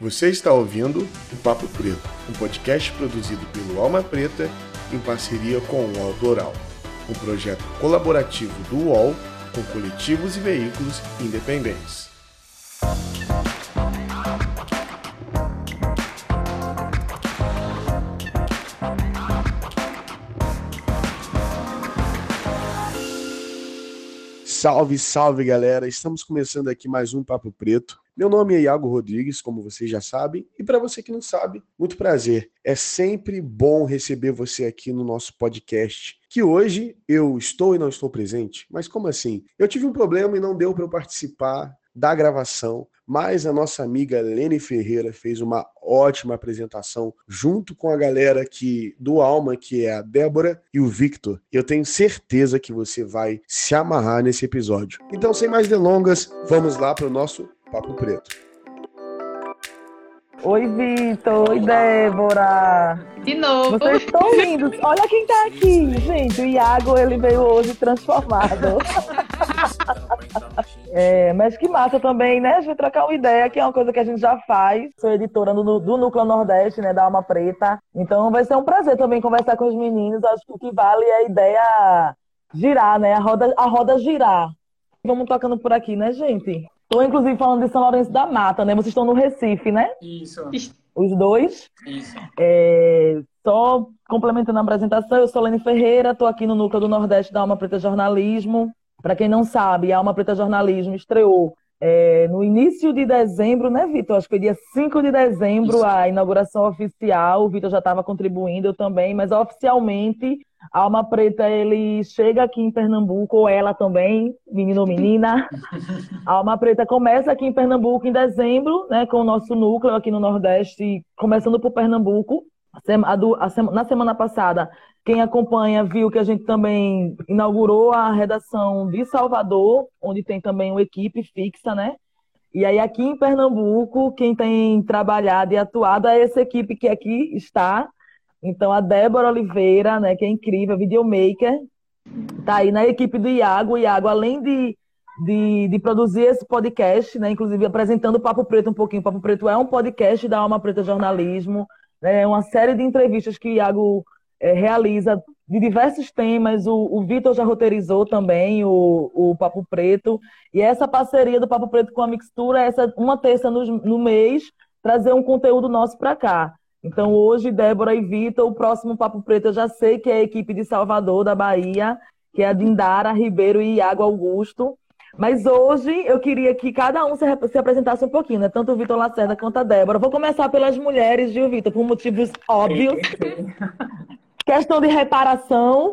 Você está ouvindo o Papo Preto, um podcast produzido pelo Alma Preta em parceria com o UOL Doral, um projeto colaborativo do UOL com coletivos e veículos independentes. Salve, salve galera! Estamos começando aqui mais um Papo Preto. Meu nome é Iago Rodrigues, como vocês já sabem, e para você que não sabe, muito prazer. É sempre bom receber você aqui no nosso podcast. Que hoje eu estou e não estou presente, mas como assim? Eu tive um problema e não deu para eu participar da gravação, mas a nossa amiga Lene Ferreira fez uma ótima apresentação junto com a galera que do Alma, que é a Débora e o Victor. Eu tenho certeza que você vai se amarrar nesse episódio. Então, sem mais delongas, vamos lá para o nosso Papo Preto. Oi, Vitor. Oi, Débora. De novo. Vocês estão lindos. Olha quem tá aqui, gente. O Iago, ele veio hoje transformado. é, mas que massa também, né? A gente trocar uma ideia, que é uma coisa que a gente já faz. Sou editora do, do Núcleo Nordeste, né? Da Alma Preta. Então vai ser um prazer também conversar com os meninos. Acho que o que vale é a ideia girar, né? A roda, a roda girar. Vamos tocando por aqui, né, gente? Estou, inclusive, falando de São Lourenço da Mata, né? Vocês estão no Recife, né? Isso. Os dois. Isso. É, só complementando a apresentação, eu sou Lene Ferreira, estou aqui no Núcleo do Nordeste da Alma Preta Jornalismo. Para quem não sabe, a Alma Preta Jornalismo estreou é, no início de dezembro, né, Vitor? Acho que foi dia 5 de dezembro Isso. a inauguração oficial. O Vitor já estava contribuindo, eu também, mas oficialmente a Alma Preta ele chega aqui em Pernambuco, ou ela também, menino ou menina. A Alma Preta começa aqui em Pernambuco em dezembro, né, com o nosso núcleo aqui no Nordeste, começando por Pernambuco. A do- a sema- Na semana passada, quem acompanha viu que a gente também inaugurou a redação de Salvador, onde tem também uma equipe fixa, né? E aí aqui em Pernambuco, quem tem trabalhado e atuado é essa equipe que aqui está. Então a Débora Oliveira, né, que é incrível, videomaker, tá aí na equipe do Iago. O Iago, além de, de, de produzir esse podcast, né, inclusive apresentando o Papo Preto um pouquinho. O Papo Preto é um podcast da Alma Preta Jornalismo, né, é uma série de entrevistas que o Iago eh, realiza de diversos temas. O, o Vitor já roteirizou também o, o Papo Preto. E essa parceria do Papo Preto com a Mixtura, essa uma terça no, no mês, trazer um conteúdo nosso para cá. Então, hoje, Débora e Vitor, o próximo Papo Preto eu já sei que é a equipe de Salvador, da Bahia, que é a Dindara Ribeiro e Iago Augusto. Mas hoje eu queria que cada um se, se apresentasse um pouquinho, né? Tanto o Vitor Lacerda quanto a Débora. Vou começar pelas mulheres, viu, Vitor? Por motivos óbvios. Questão de reparação.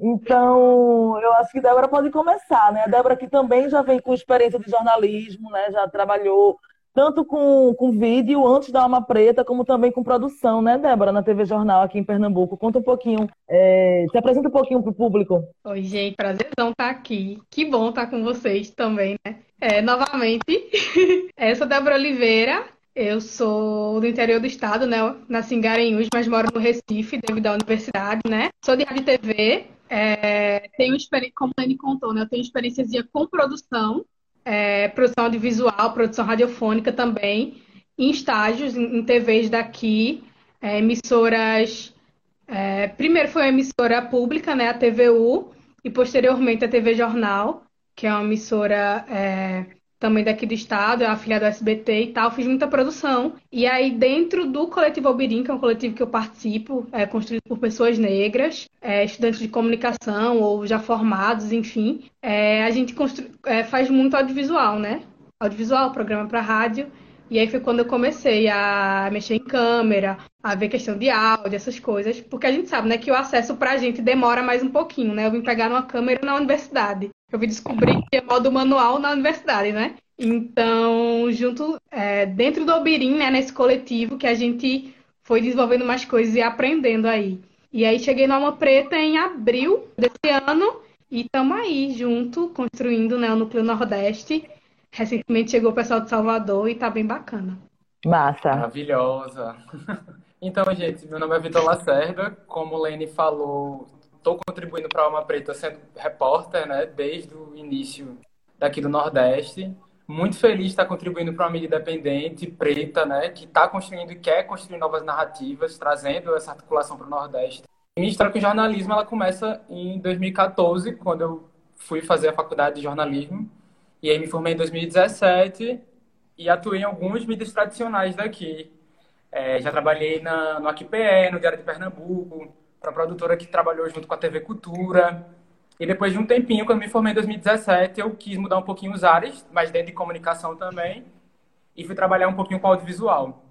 Então, eu acho que Débora pode começar, né? A Débora que também já vem com experiência de jornalismo, né? Já trabalhou tanto com, com vídeo antes da Alma Preta, como também com produção, né, Débora, na TV Jornal aqui em Pernambuco. Conta um pouquinho, é, se apresenta um pouquinho para o público. Oi, gente, prazerzão estar aqui. Que bom estar com vocês também, né? É, novamente, eu sou Débora Oliveira, eu sou do interior do estado, né? Nasci em Garanhuns, mas moro no Recife, devido à universidade, né? Sou de rádio e TV, é, tenho experiência, como a Anne contou, né? Eu tenho experiência com produção, é, produção audiovisual, produção radiofônica também, em estágios, em, em TVs daqui, é, emissoras. é, primeiro foi uma emissora pública, né, a TVU, e posteriormente a TV Jornal, que é uma emissora é, também daqui do estado, é afiliada do SBT e tal. Fiz muita produção. E aí, dentro do Coletivo Albirim, que é um coletivo que eu participo, é construído por pessoas negras, é, estudantes de comunicação ou já formados, enfim, é, a gente constru- é, faz muito audiovisual, né? Audiovisual, programa para rádio. E aí foi quando eu comecei a mexer em câmera, a ver questão de áudio, essas coisas, porque a gente sabe, né, que o acesso pra gente demora mais um pouquinho, né? Eu vim pegar uma câmera na universidade. Eu vim descobrir que é modo manual na universidade, né? Então, junto, é, dentro do Albirim, né, nesse coletivo, que a gente foi desenvolvendo mais coisas e aprendendo aí. E aí cheguei no Alma Preta em abril desse ano e estamos aí junto, construindo, né, o Núcleo Nordeste. Recentemente chegou o pessoal de Salvador e tá bem bacana. Massa. Maravilhosa. Então, gente, meu nome é Vitor Lacerda. Como o Lene falou, estou contribuindo para a Alma Preta sendo repórter, né, desde o início daqui do Nordeste. muito feliz de estar contribuindo para uma mídia independente, preta, né, que está construindo e quer construir novas narrativas, trazendo essa articulação para o Nordeste. Minha história com jornalismo ela começa em 2014, quando eu fui fazer a faculdade de jornalismo, e aí me formei em 2017 e atuei em alguns mídias tradicionais daqui. É, já trabalhei na, no AQPE, no Diário de Pernambuco, para produtora que trabalhou junto com a TV Cultura. E depois de um tempinho, quando me formei em 2017, eu quis mudar um pouquinho os ares, mas dentro de comunicação também, e fui trabalhar um pouquinho com audiovisual.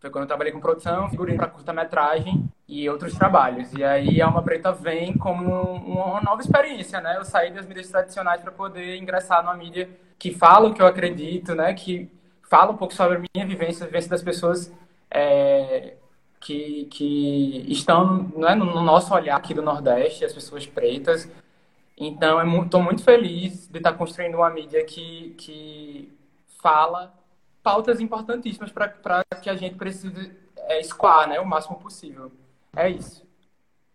Foi quando eu trabalhei com produção, figurino para curta-metragem e outros trabalhos. E aí a Alma Preta vem como uma nova experiência, né? Eu saí das mídias tradicionais para poder ingressar numa mídia que fala o que eu acredito, né? Que fala um pouco sobre a minha vivência, a vivência das pessoas é, que, que estão né, no nosso olhar aqui do Nordeste, as pessoas pretas. Então, estou muito feliz de estar construindo uma mídia que, que fala pautas importantíssimas para que a gente precise é, escoar né, o máximo possível. É isso.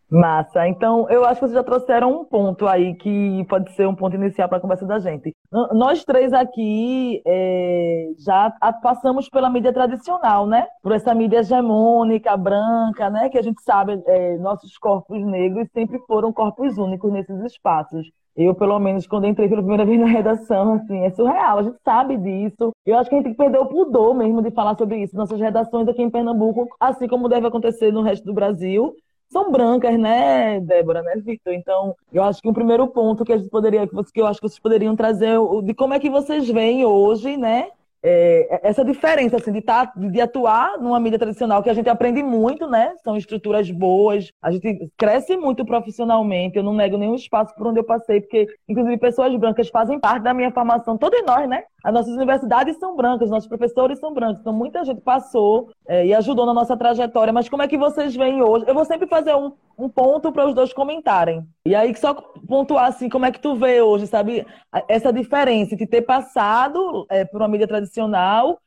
Massa. Então, eu acho que vocês já trouxeram um ponto aí que pode ser um ponto inicial para a conversa da gente. Nós três aqui é, já passamos pela mídia tradicional, né? Por essa mídia hegemônica, branca, né? Que a gente sabe, é, nossos corpos negros sempre foram corpos únicos nesses espaços. Eu, pelo menos, quando entrei pela primeira vez na redação, assim, é surreal, a gente sabe disso. Eu acho que a gente tem que perder o pudor mesmo de falar sobre isso. Nossas redações aqui em Pernambuco, assim como deve acontecer no resto do Brasil, são brancas, né, Débora, né, Victor? Então, eu acho que um primeiro ponto que a gente poderia, que eu acho que vocês poderiam trazer, de como é que vocês veem hoje, né, é, essa diferença assim, de, tá, de atuar numa mídia tradicional, que a gente aprende muito, né? São estruturas boas, a gente cresce muito profissionalmente, eu não nego nenhum espaço por onde eu passei, porque, inclusive, pessoas brancas fazem parte da minha formação, todos nós, né? As nossas universidades são brancas, nossos professores são brancos, então muita gente passou é, e ajudou na nossa trajetória, mas como é que vocês veem hoje? Eu vou sempre fazer um, um ponto para os dois comentarem. E aí, só pontuar assim, como é que tu vê hoje, sabe, essa diferença de ter passado é, por uma mídia tradicional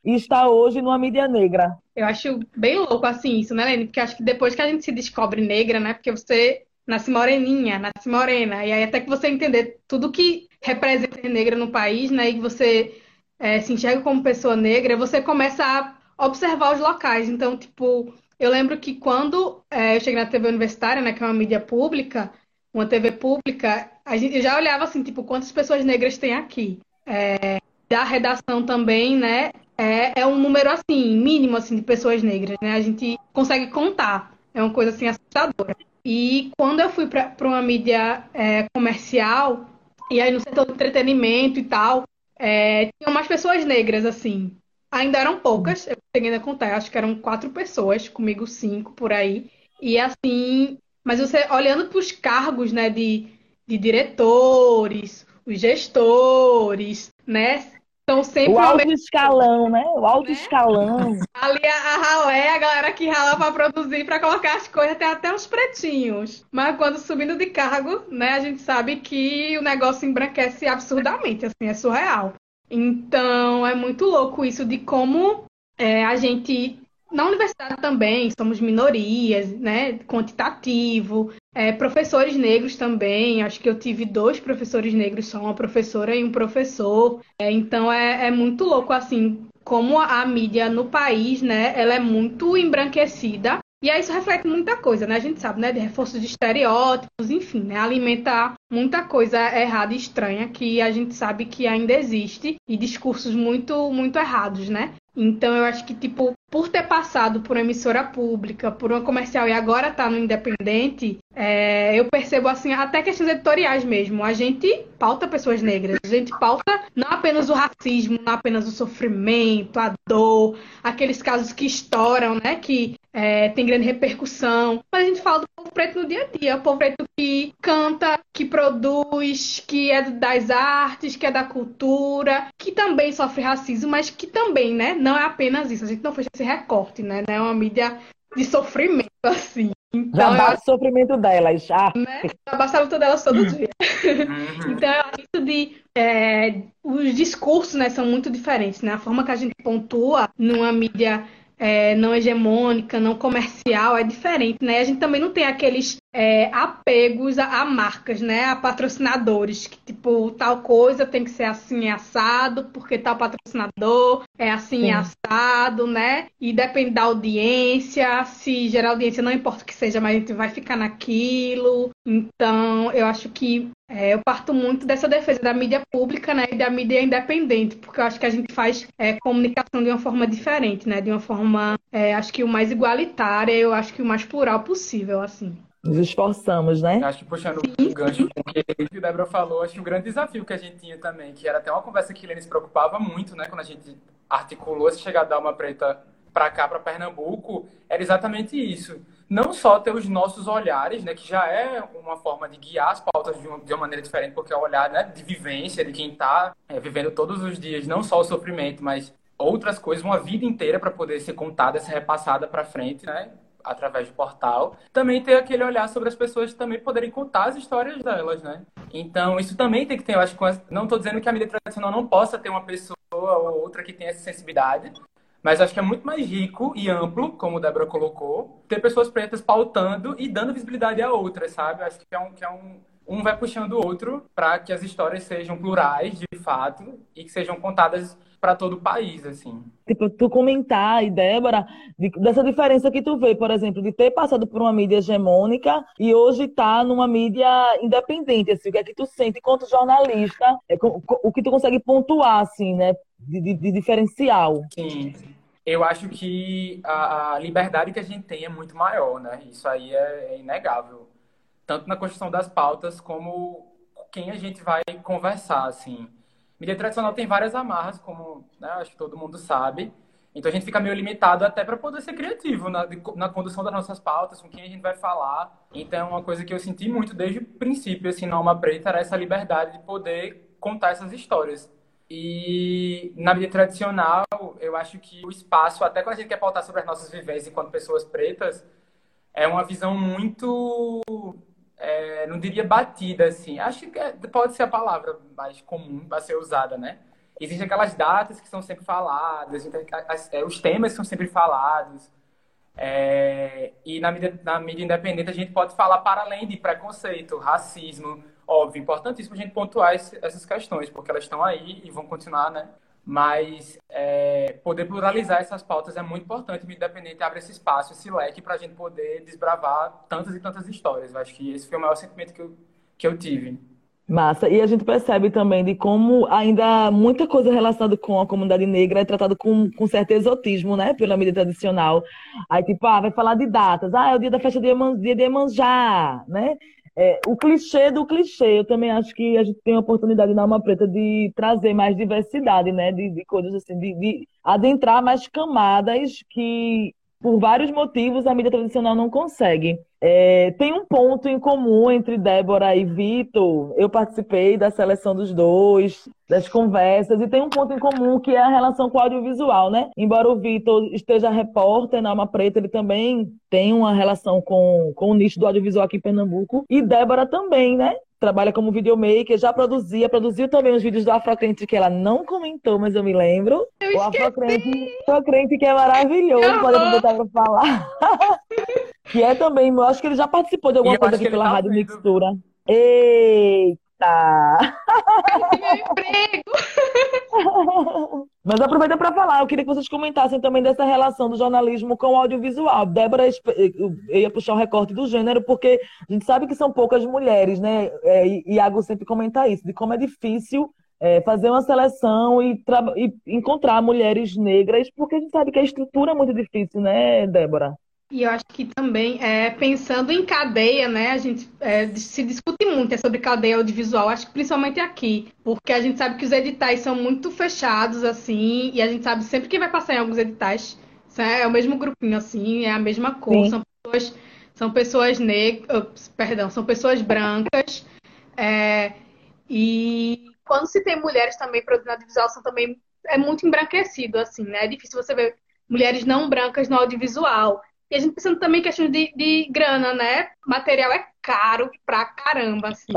e estar hoje numa mídia negra? Eu acho bem louco assim isso, né, Lene? Porque acho que depois que a gente se descobre negra, né? Porque você nasce moreninha, nasce morena, e aí até que você entender tudo que representa negra no país, né? E você é, se enxerga como pessoa negra, você começa a observar os locais. Então, tipo, eu lembro que quando é, eu cheguei na TV universitária, né, que é uma mídia pública, uma TV pública, a gente, eu já olhava assim, tipo, quantas pessoas negras tem aqui. É, da redação também, né, é, é um número assim, mínimo assim, de pessoas negras, né? A gente consegue contar. É uma coisa assim assustadora. E quando eu fui para uma mídia é, comercial, e aí no setor do entretenimento e tal, é, tinham mais pessoas negras, assim. Ainda eram poucas, eu cheguei a contar, acho que eram quatro pessoas, comigo cinco por aí. E assim, mas você olhando para os cargos, né, de, de diretores, os gestores, né? São sempre o alto escalão, né? O alto né? escalão. Ali a, a ralé, a galera que rala para produzir, para colocar as coisas, tem até os pretinhos. Mas quando subindo de cargo, né, a gente sabe que o negócio embranquece absurdamente, assim, é surreal. Então é muito louco isso de como é, a gente na universidade também somos minorias, né? Quantitativo. É, professores negros também. Acho que eu tive dois professores negros, só uma professora e um professor. É, então é, é, muito louco assim como a, a mídia no país, né? Ela é muito embranquecida. E aí isso reflete muita coisa, né? A gente sabe, né? De reforço de estereótipos, enfim, né? Alimentar muita coisa errada e estranha que a gente sabe que ainda existe e discursos muito, muito errados, né? Então eu acho que, tipo, por ter passado por uma emissora pública, por uma comercial e agora tá no independente, é, eu percebo, assim, até questões editoriais mesmo. A gente pauta pessoas negras, a gente pauta não apenas o racismo, não apenas o sofrimento, a dor, aqueles casos que estouram, né, que é, tem grande repercussão, mas a gente fala do povo preto no dia a dia, o povo preto que canta, que produz, que é das artes, que é da cultura, que também sofre racismo, mas que também, né, não é apenas isso. A gente não fez esse recorte, né? Não é uma mídia de sofrimento, assim. Então, já basta o sofrimento delas, já. Né? Já basta a luta delas todo dia. Uhum. então, eu acho de. É, os discursos, né, são muito diferentes, né? A forma que a gente pontua numa mídia é, não hegemônica, não comercial, é diferente, né? A gente também não tem aqueles é, apegos a, a, marcas, né? A patrocinadores, que tipo, tal coisa tem que ser assim assado, porque tal patrocinador é assim Sim. assado, né? E depende da audiência, se gerar audiência, não importa o que seja, mas a gente vai ficar naquilo. Então, eu acho que é, eu parto muito dessa defesa da mídia pública né, e da mídia independente, porque eu acho que a gente faz é, comunicação de uma forma diferente, né? De uma forma, é, acho que o mais igualitária, eu acho que o mais plural possível, assim. Nos esforçamos, né? Acho que puxando o gancho com o que a Débora falou, acho que o grande desafio que a gente tinha também, que era até uma conversa que Helene se preocupava muito, né? Quando a gente articulou esse chegar da uma preta para cá, para Pernambuco, era exatamente isso. Não só ter os nossos olhares, né, que já é uma forma de guiar as pautas de uma, de uma maneira diferente, porque é o olhar né, de vivência, de quem está é, vivendo todos os dias, não só o sofrimento, mas outras coisas, uma vida inteira para poder ser contada, ser repassada para frente, né? através do portal, também ter aquele olhar sobre as pessoas também poderem contar as histórias delas, né? Então, isso também tem que ter, eu acho não estou dizendo que a mídia tradicional não possa ter uma pessoa ou outra que tenha essa sensibilidade, mas acho que é muito mais rico e amplo, como o Débora colocou, ter pessoas pretas pautando e dando visibilidade a outras, sabe? Acho que é um, que é um, um vai puxando o outro para que as histórias sejam plurais, de fato, e que sejam contadas para todo o país, assim. Tipo, tu comentar, e Débora, de, dessa diferença que tu vê, por exemplo, de ter passado por uma mídia hegemônica e hoje tá numa mídia independente, assim, o que é que tu sente enquanto jornalista, é, o que tu consegue pontuar, assim, né, de, de, de diferencial. Sim, eu acho que a, a, liberdade que a gente tem é muito maior, né, isso aí é, é inegável, tanto na construção das pautas como quem a gente vai conversar, assim, Mídia tradicional tem várias amarras, como né, acho que todo mundo sabe. Então a gente fica meio limitado até para poder ser criativo na, na condução das nossas pautas, com quem a gente vai falar. Então uma coisa que eu senti muito desde o princípio, assim, na Alma Preta, era essa liberdade de poder contar essas histórias. E na mídia tradicional, eu acho que o espaço, até quando a gente quer pautar sobre as nossas vivências enquanto pessoas pretas, é uma visão muito é, não diria batida, assim. Acho que é, pode ser a palavra mais comum a ser usada, né? Existem aquelas datas que são sempre faladas, é, os temas são sempre falados. É, e na mídia, na mídia independente a gente pode falar para além de preconceito, racismo, óbvio, importantíssimo a gente pontuar esse, essas questões, porque elas estão aí e vão continuar, né? Mas é, poder pluralizar essas pautas é muito importante. O Independente abre esse espaço, esse leque, para a gente poder desbravar tantas e tantas histórias. Eu acho que esse foi o maior sentimento que eu, que eu tive. Massa. E a gente percebe também de como ainda muita coisa relacionada com a comunidade negra é tratada com, com certo exotismo, né? Pela mídia tradicional. Aí, tipo, ah, vai falar de datas. Ah, é o dia da festa de dia de Iemanjá, né? É, o clichê do clichê, eu também acho que a gente tem a oportunidade na Alma Preta de trazer mais diversidade, né? De, de coisas assim, de, de adentrar mais camadas que por vários motivos, a mídia tradicional não consegue. É, tem um ponto em comum entre Débora e Vitor. Eu participei da seleção dos dois, das conversas, e tem um ponto em comum que é a relação com o audiovisual, né? Embora o Vitor esteja repórter na Alma Preta, ele também tem uma relação com, com o nicho do audiovisual aqui em Pernambuco. E Débora também, né? Trabalha como videomaker, já produzia, produziu também os vídeos do Afrocrente que ela não comentou, mas eu me lembro. Eu o Afrocrente, Afrocrente que é maravilhoso, pode aproveitar para falar. que é também, eu acho que ele já participou de alguma coisa aqui pela tá Rádio vendo. Mixtura. Eita! Meu emprego! Mas aproveita para falar, eu queria que vocês comentassem também dessa relação do jornalismo com o audiovisual. Débora, eu ia puxar o recorte do gênero, porque a gente sabe que são poucas mulheres, né? É, e Iago sempre comenta isso, de como é difícil é, fazer uma seleção e, e, encontrar mulheres negras, porque a gente sabe que a estrutura é muito difícil, né, Débora? E eu acho que também, é, pensando em cadeia, né, a gente é, se discute muito é sobre cadeia audiovisual, acho que principalmente aqui, porque a gente sabe que os editais são muito fechados, assim, e a gente sabe sempre que vai passar em alguns editais, é o mesmo grupinho, assim, é a mesma cor, Sim. são pessoas, são pessoas negras, perdão, são pessoas brancas, é, e quando se tem mulheres também produzindo audiovisual, são também, é muito embranquecido, assim, né, é difícil você ver mulheres não brancas no audiovisual, e a gente pensando também em questão de, de grana, né? Material é caro pra caramba, assim.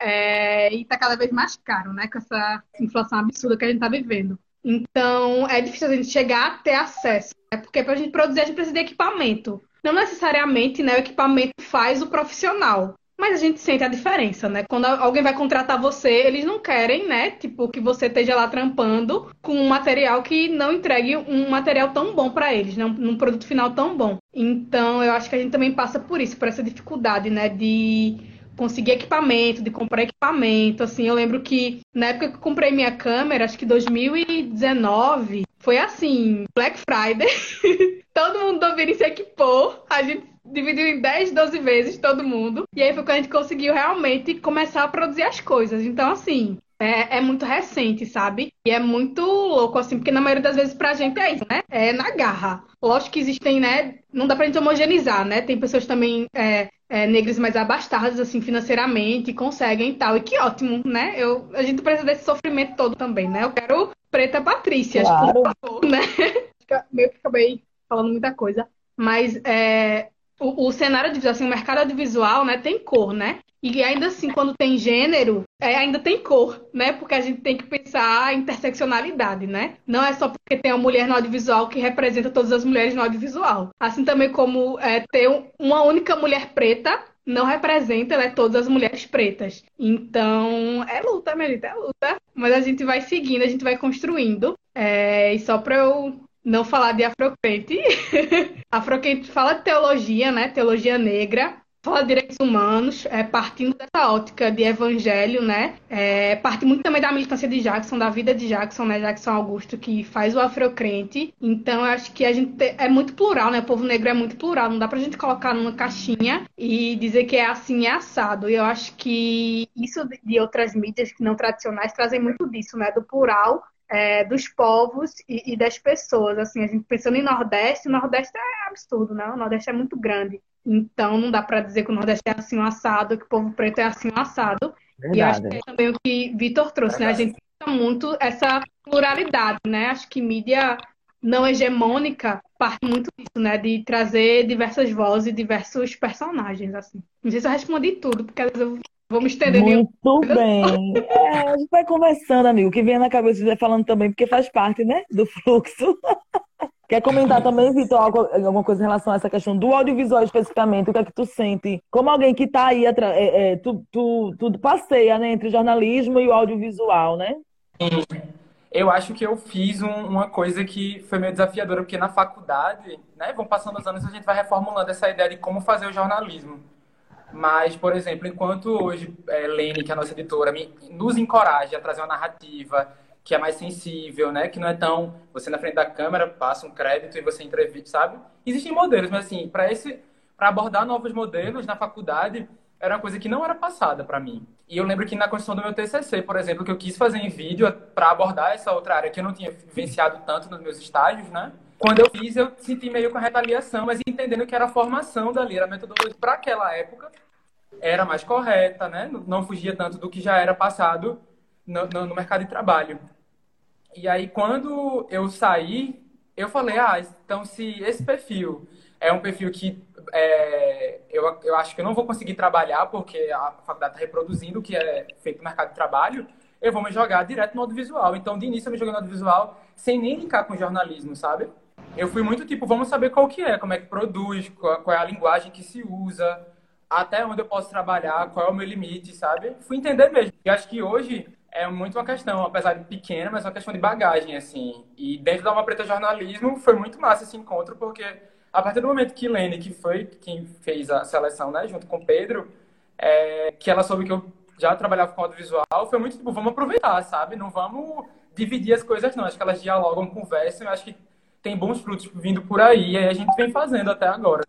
É, e tá cada vez mais caro, né? Com essa inflação absurda que a gente tá vivendo. Então, é difícil a gente chegar a ter acesso É porque para a gente produzir, a gente precisa de equipamento. Não necessariamente né, o equipamento faz o profissional. Mas a gente sente a diferença, né? Quando alguém vai contratar você, eles não querem, né? Tipo, que você esteja lá trampando com um material que não entregue um material tão bom para eles, né? Um, produto final tão bom. Então, eu acho que a gente também passa por isso, por essa dificuldade, né? De conseguir equipamento, de comprar equipamento. Assim, eu lembro que na época que eu comprei minha câmera, acho que 2019, foi assim, Black Friday. todo mundo do Vini se equipou. A gente dividiu em 10, 12 vezes todo mundo. E aí foi quando a gente conseguiu realmente começar a produzir as coisas. Então, assim, é, é, muito recente, sabe? E é muito louco, assim, porque na maioria das vezes pra gente é isso, né? É na garra. Lógico que existem, né? Não dá pra gente homogeneizar, né? Tem pessoas também é, é, negras mais abastadas, assim, financeiramente, conseguem e tal. E que ótimo, né? Eu, a gente precisa desse sofrimento todo também, né? Eu quero Preta Patrícia, claro. por favor, né? Meio que acabei falando muita coisa. Mas é, o, o cenário audiovisual, assim, o mercado audiovisual, né, tem cor, né? E ainda assim, quando tem gênero, é, ainda tem cor, né? Porque a gente tem que pensar a interseccionalidade, né? Não é só porque tem uma mulher no audiovisual que representa todas as mulheres no audiovisual. Assim também como é, ter uma única mulher preta não representa né, todas as mulheres pretas. Então, é luta, Melita, é luta. Mas a gente vai seguindo, a gente vai construindo. É, e só para eu não falar de afrocrente. afrocrente fala de teologia, né? Teologia negra. Fala de direitos humanos, é, partindo dessa ótica de evangelho, né? É, parte muito também da militância de Jackson, da vida de Jackson, né? Jackson Augusto, que faz o afrocrente. Então, eu acho que a gente é muito plural, né? O povo negro é muito plural. Não dá pra gente colocar numa caixinha e dizer que é assim é assado. E eu acho que isso de outras mídias que não tradicionais trazem muito disso, né? Do plural é, dos povos e, e, das pessoas. Assim, a gente pensando em Nordeste, o Nordeste é absurdo, né? O Nordeste é muito grande. Então não dá para dizer que o Nordeste é assim um assado, que o povo preto é assim um assado. Verdade. E acho que é também o que Vitor trouxe, né? A gente tem muito essa pluralidade, né? Acho que mídia não hegemônica parte muito disso, né? De trazer diversas vozes e diversos personagens, assim. Não sei se eu respondi tudo, porque às vezes eu Vou me estender Muito bem. É, a gente vai conversando, amigo. O que vem na cabeça vai falando também, porque faz parte, né? Do fluxo. Quer comentar também, Vitor, alguma coisa em relação a essa questão do audiovisual especificamente? O que é que tu sente? Como alguém que está aí, é, é, tu, tu, tu passeia né, entre o jornalismo e o audiovisual, né? Eu acho que eu fiz um, uma coisa que foi meio desafiadora, porque na faculdade, né, vão passando os anos, a gente vai reformulando essa ideia de como fazer o jornalismo. Mas, por exemplo, enquanto hoje é, Lene, que é a nossa editora, me, nos encoraja a trazer uma narrativa que é mais sensível, né? Que não é tão você na frente da câmera passa um crédito e você entrevista, sabe? Existem modelos, mas assim, para esse para abordar novos modelos na faculdade era uma coisa que não era passada para mim. E eu lembro que na construção do meu TCC, por exemplo, que eu quis fazer em vídeo para abordar essa outra área que eu não tinha vivenciado tanto nos meus estágios, né? Quando eu fiz, eu senti meio com a retaliação, mas entendendo que era a formação dali, era a metodologia para aquela época, era mais correta, né? Não fugia tanto do que já era passado no, no, no mercado de trabalho. E aí, quando eu saí, eu falei, ah, então se esse perfil é um perfil que é, eu, eu acho que eu não vou conseguir trabalhar porque a faculdade está reproduzindo o que é feito no mercado de trabalho, eu vou me jogar direto no audiovisual. Então, de início, eu me joguei no audiovisual sem nem linkar com jornalismo, sabe? Eu fui muito tipo, vamos saber qual que é, como é que produz, qual, qual, é a linguagem que se usa, até onde eu posso trabalhar, qual é o meu limite, sabe? Fui entender mesmo. E acho que hoje é muito uma questão, apesar de pequena, mas é uma questão de bagagem, assim. E dentro da Uma Preta Jornalismo foi muito massa esse encontro, porque a partir do momento que Lene, que foi quem fez a seleção, né, junto com Pedro, é, que ela soube que eu já trabalhava com audiovisual, foi muito tipo, vamos aproveitar, sabe? Não vamos dividir as coisas, não. Acho que elas dialogam, conversam, eu acho que tem bons frutos vindo por aí, e aí a gente vem fazendo até agora.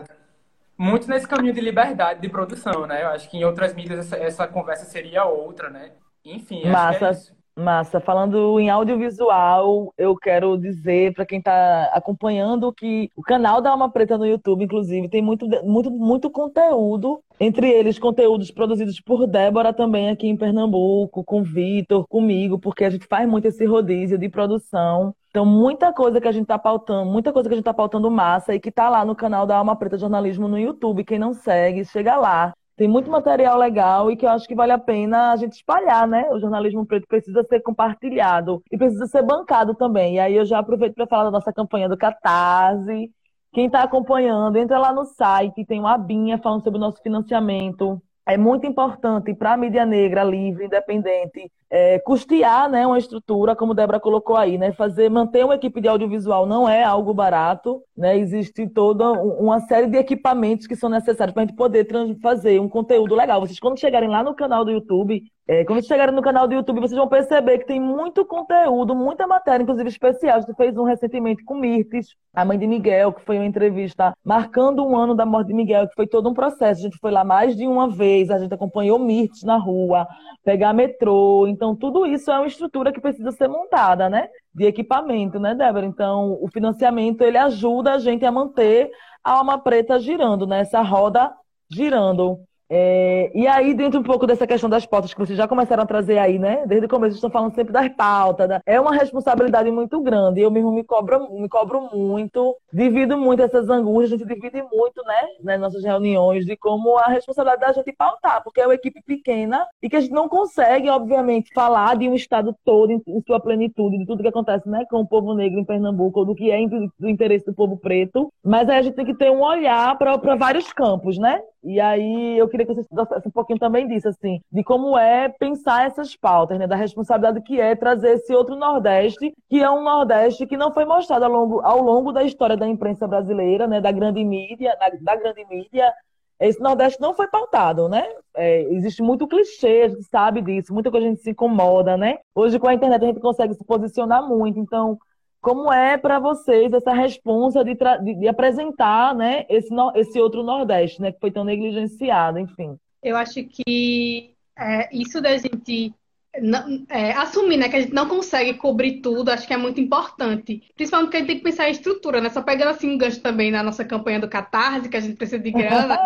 Muito nesse caminho de liberdade de produção, né? Eu acho que em outras mídias essa, essa conversa seria outra, né? Enfim, Massa. É Massa, falando em audiovisual, eu quero dizer para quem está acompanhando que o canal da Alma Preta no YouTube, inclusive, tem muito, muito, muito conteúdo, entre eles conteúdos produzidos por Débora também aqui em Pernambuco, com Vitor, comigo, porque a gente faz muito esse rodízio de produção. Então, muita coisa que a gente está pautando, muita coisa que a gente está pautando massa e que está lá no canal da Alma Preta Jornalismo no YouTube. Quem não segue, chega lá. Tem muito material legal e que eu acho que vale a pena a gente espalhar, né? O jornalismo preto precisa ser compartilhado e precisa ser bancado também. E aí eu já aproveito para falar da nossa campanha do Catarse. Quem está acompanhando, entra lá no site, tem uma abinha falando sobre o nosso financiamento. É muito importante para a mídia negra livre, independente, é, custear né, uma estrutura, como Débora colocou aí, né, fazer, manter uma equipe de audiovisual não é algo barato, né, existe toda uma série de equipamentos que são necessários para a gente poder fazer um conteúdo legal. Vocês, quando chegarem lá no canal do YouTube, é, quando chegarem no canal do YouTube, vocês vão perceber que tem muito conteúdo, muita matéria, inclusive especial. A gente fez um recentemente com Mirtes, a mãe de Miguel, que foi uma entrevista marcando um ano da morte de Miguel, que foi todo um processo. A gente foi lá mais de uma vez, a gente acompanhou Mirtes na rua, pegar metrô, então, tudo isso é uma estrutura que precisa ser montada, né? De equipamento, né, Débora? Então, o financiamento, ele ajuda a gente a manter a alma preta girando, né? Essa roda girando. É, e aí, dentro um pouco dessa questão das pautas que vocês já começaram a trazer aí, né? Desde o começo, estão falando sempre das pautas. É uma responsabilidade muito grande. Eu mesmo me cobro, me cobro muito, divido muito essas angústias, a gente divide muito, né? Nas nossas reuniões, de como a responsabilidade da gente pautar, porque é uma equipe pequena e que a gente não consegue, obviamente, falar de um estado todo em, em sua plenitude, de tudo que acontece, né? Com o povo negro em Pernambuco, ou do que é do interesse do povo preto. Mas aí a gente tem que ter um olhar para vários campos, né? E aí eu queria que você trouxesse um pouquinho também disso, assim, de como é pensar essas pautas, né? Da responsabilidade que é trazer esse outro Nordeste, que é um Nordeste que não foi mostrado ao longo, ao longo da história da imprensa brasileira, né? Da grande mídia, da, da grande mídia. Esse Nordeste não foi pautado, né? É, existe muito clichê, a gente sabe disso, muita coisa a gente se incomoda, né? Hoje com a internet a gente consegue se posicionar muito, então como é para vocês essa responsa de, de, de, apresentar né, esse, esse outro Nordeste, né, que foi tão negligenciado, enfim? Eu acho que é, isso da gente não, é, assumir né, que a gente não consegue cobrir tudo, acho que é muito importante. Principalmente porque a gente tem que pensar em estrutura, né? Só pegando assim um gancho também na nossa campanha do Catarse, que a gente precisa de grana,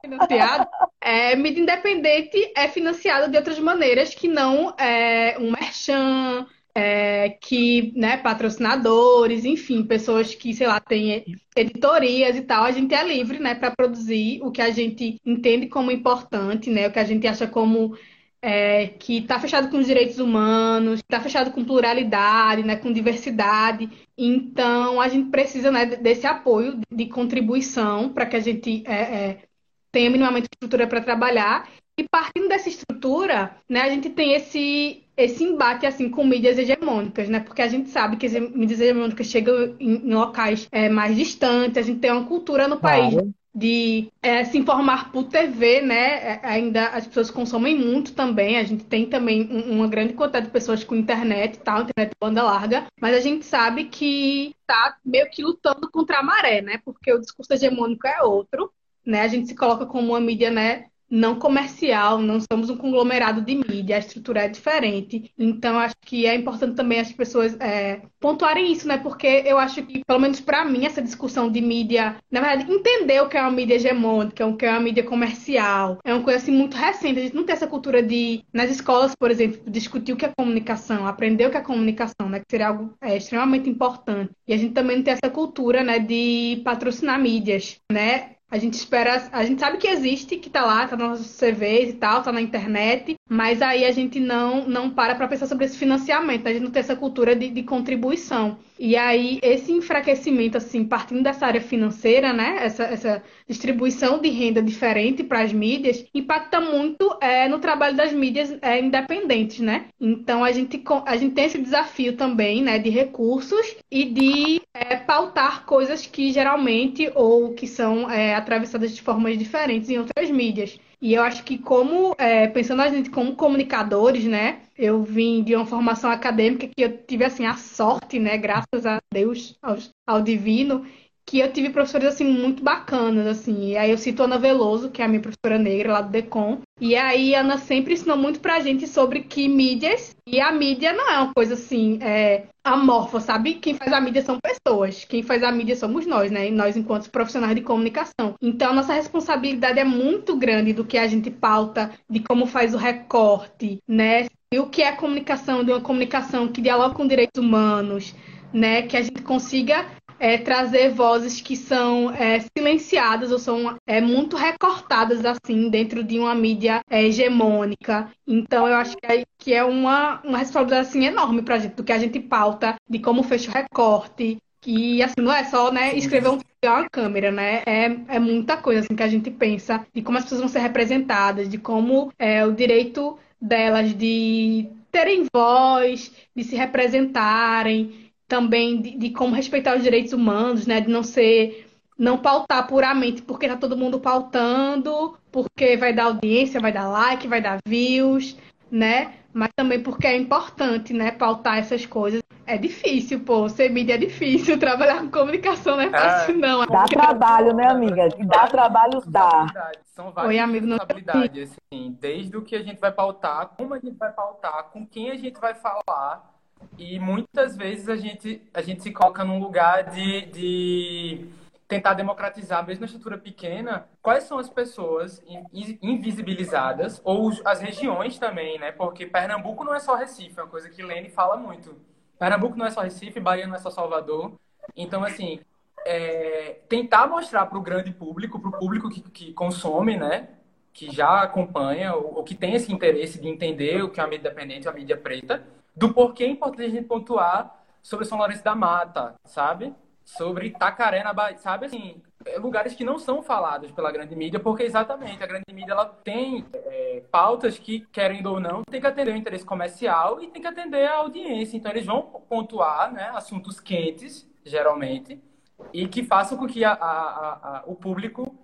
financiado. É, mídia independente é financiada de outras maneiras que não é, um merchan, é, que, né, patrocinadores, enfim, pessoas que, sei lá, têm editorias e tal, a gente é livre, né, para produzir o que a gente entende como importante, né, o que a gente acha como é, que está fechado com os direitos humanos, está fechado com pluralidade, né, com diversidade. Então, a gente precisa né, desse apoio de contribuição para que a gente é, é, tenha minimamente estrutura para trabalhar. E partindo dessa estrutura, né, a gente tem esse esse embate assim com mídias hegemônicas, né? Porque a gente sabe que as mídias hegemônicas chegam em, em locais é, mais distantes, a gente tem uma cultura no país claro. de é, se informar por TV, né? É, ainda as pessoas consomem muito também. A gente tem também uma grande quantidade de pessoas com internet e tal, internet banda larga, mas a gente sabe que tá meio que lutando contra a maré, né? Porque o discurso hegemônico é outro, né? A gente se coloca como uma mídia, né? Não comercial, não somos um conglomerado de mídia, a estrutura é diferente. Então, acho que é importante também as pessoas é, pontuarem isso, né? Porque eu acho que, pelo menos para mim, essa discussão de mídia, na verdade, entender o que é uma mídia hegemônica, o que é uma mídia comercial, é uma coisa assim muito recente. A gente não tem essa cultura de, nas escolas, por exemplo, discutir o que é comunicação, aprender o que é comunicação, né? Que seria algo é, extremamente importante. E a gente também não tem essa cultura, né, de patrocinar mídias, né? A gente espera, a gente sabe que existe, que tá lá, tá nos CVs e tal, tá na internet, mas aí a gente não, não para para pensar sobre esse financiamento, a gente não tem essa cultura de, de, contribuição. E aí, esse enfraquecimento, assim, partindo dessa área financeira, né, essa, essa distribuição de renda diferente para as mídias, impacta muito é, no trabalho das mídias é, independentes, né? Então, a gente, a gente tem esse desafio também, né, de recursos e de é, pautar coisas que geralmente ou que são é, atravessadas de formas diferentes em outras mídias. E eu acho que como, é, pensando a gente como comunicadores, né? Eu vim de uma formação acadêmica que eu tive, assim, a sorte, né? Graças a Deus, ao, ao divino, que eu tive professores assim muito bacanas, assim. E aí eu cito Ana Veloso, que é a minha professora negra lá do Decon. E aí Ana sempre ensinou muito pra gente sobre que mídias e a mídia não é uma coisa assim, é, amorfa, sabe? Quem faz a mídia são pessoas. Quem faz a mídia somos nós, né? E nós enquanto profissionais de comunicação. Então nossa responsabilidade é muito grande do que a gente pauta, de como faz o recorte, né? E o que é comunicação, de uma comunicação que dialoga com direitos humanos, né? Que a gente consiga é, trazer vozes que são é, silenciadas ou são é, muito recortadas assim dentro de uma mídia é, hegemônica. Então eu acho que é, que é uma, uma responsabilidade assim, enorme para a gente, do que a gente pauta, de como fecha o recorte. E assim, não é só né, escrever um uma câmera, né? É, é muita coisa assim, que a gente pensa de como as pessoas vão ser representadas, de como é o direito delas de terem voz, de se representarem, também de, de, como respeitar os direitos humanos, né? De não ser, não pautar puramente porque tá todo mundo pautando, porque vai dar audiência, vai dar like, vai dar views, né? Mas também porque é importante, né? Pautar essas coisas. É difícil, pô. Ser mídia é difícil. Trabalhar com comunicação não é fácil, é. não. Dá trabalho, né, amiga? Dá trabalho, dá. São várias Oi, amigo, responsabilidades, assim. Desde o que a gente vai pautar, como a gente vai pautar, com quem a gente vai falar e muitas vezes a gente, a gente se coloca num lugar de, de tentar democratizar, mesmo na estrutura pequena, quais são as pessoas invisibilizadas, ou as regiões também, né? Porque Pernambuco não é só Recife, é uma coisa que Lene fala muito. Pernambuco não é só Recife, Bahia não é só Salvador. Então, assim, é, tentar mostrar para o grande público, para o público que, que consome, né? Que já acompanha, ou, ou, que tem esse interesse de entender o que é a mídia independente, a mídia preta, do porquê é importante a gente pontuar sobre São Lourenço da Mata, sabe? Sobre Itacaré na Bahia, sabe assim, é, lugares que não são falados pela grande mídia, porque exatamente a grande mídia ela tem é, pautas que, querendo ou não, tem que atender o interesse comercial e tem que atender a audiência. Então eles vão pontuar né, assuntos quentes, geralmente, e que façam com que a, a, a, o público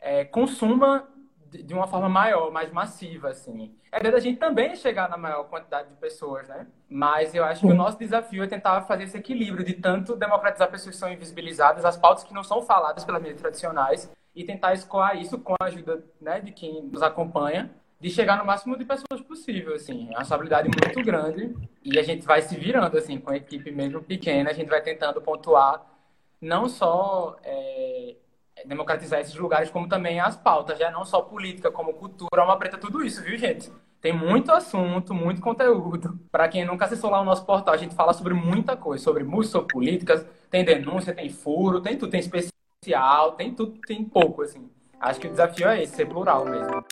é, consuma de uma forma maior, mais massiva, assim. É verdade a gente também chegar na maior quantidade de pessoas, né? Mas eu acho que o nosso desafio é tentar fazer esse equilíbrio de tanto democratizar pessoas que são invisibilizadas, as pautas que não são faladas pelas mídias tradicionais, e tentar escoar isso com a ajuda né, de quem nos acompanha, de chegar no máximo de pessoas possível, assim. É uma responsabilidade muito grande e a gente vai se virando, assim, com a equipe mesmo pequena, a gente vai tentando pontuar não só é, democratizar esses lugares, como também as pautas, já não só política, como cultura, uma preta, tudo isso, viu, gente? Tem muito assunto, muito conteúdo. Para quem nunca acessou lá o nosso portal, a gente fala sobre muita coisa, sobre música, sobre políticas, tem denúncia, tem furo, tem tudo, tem especial, tem tudo, tem pouco, assim. Acho que o desafio é esse, ser plural mesmo.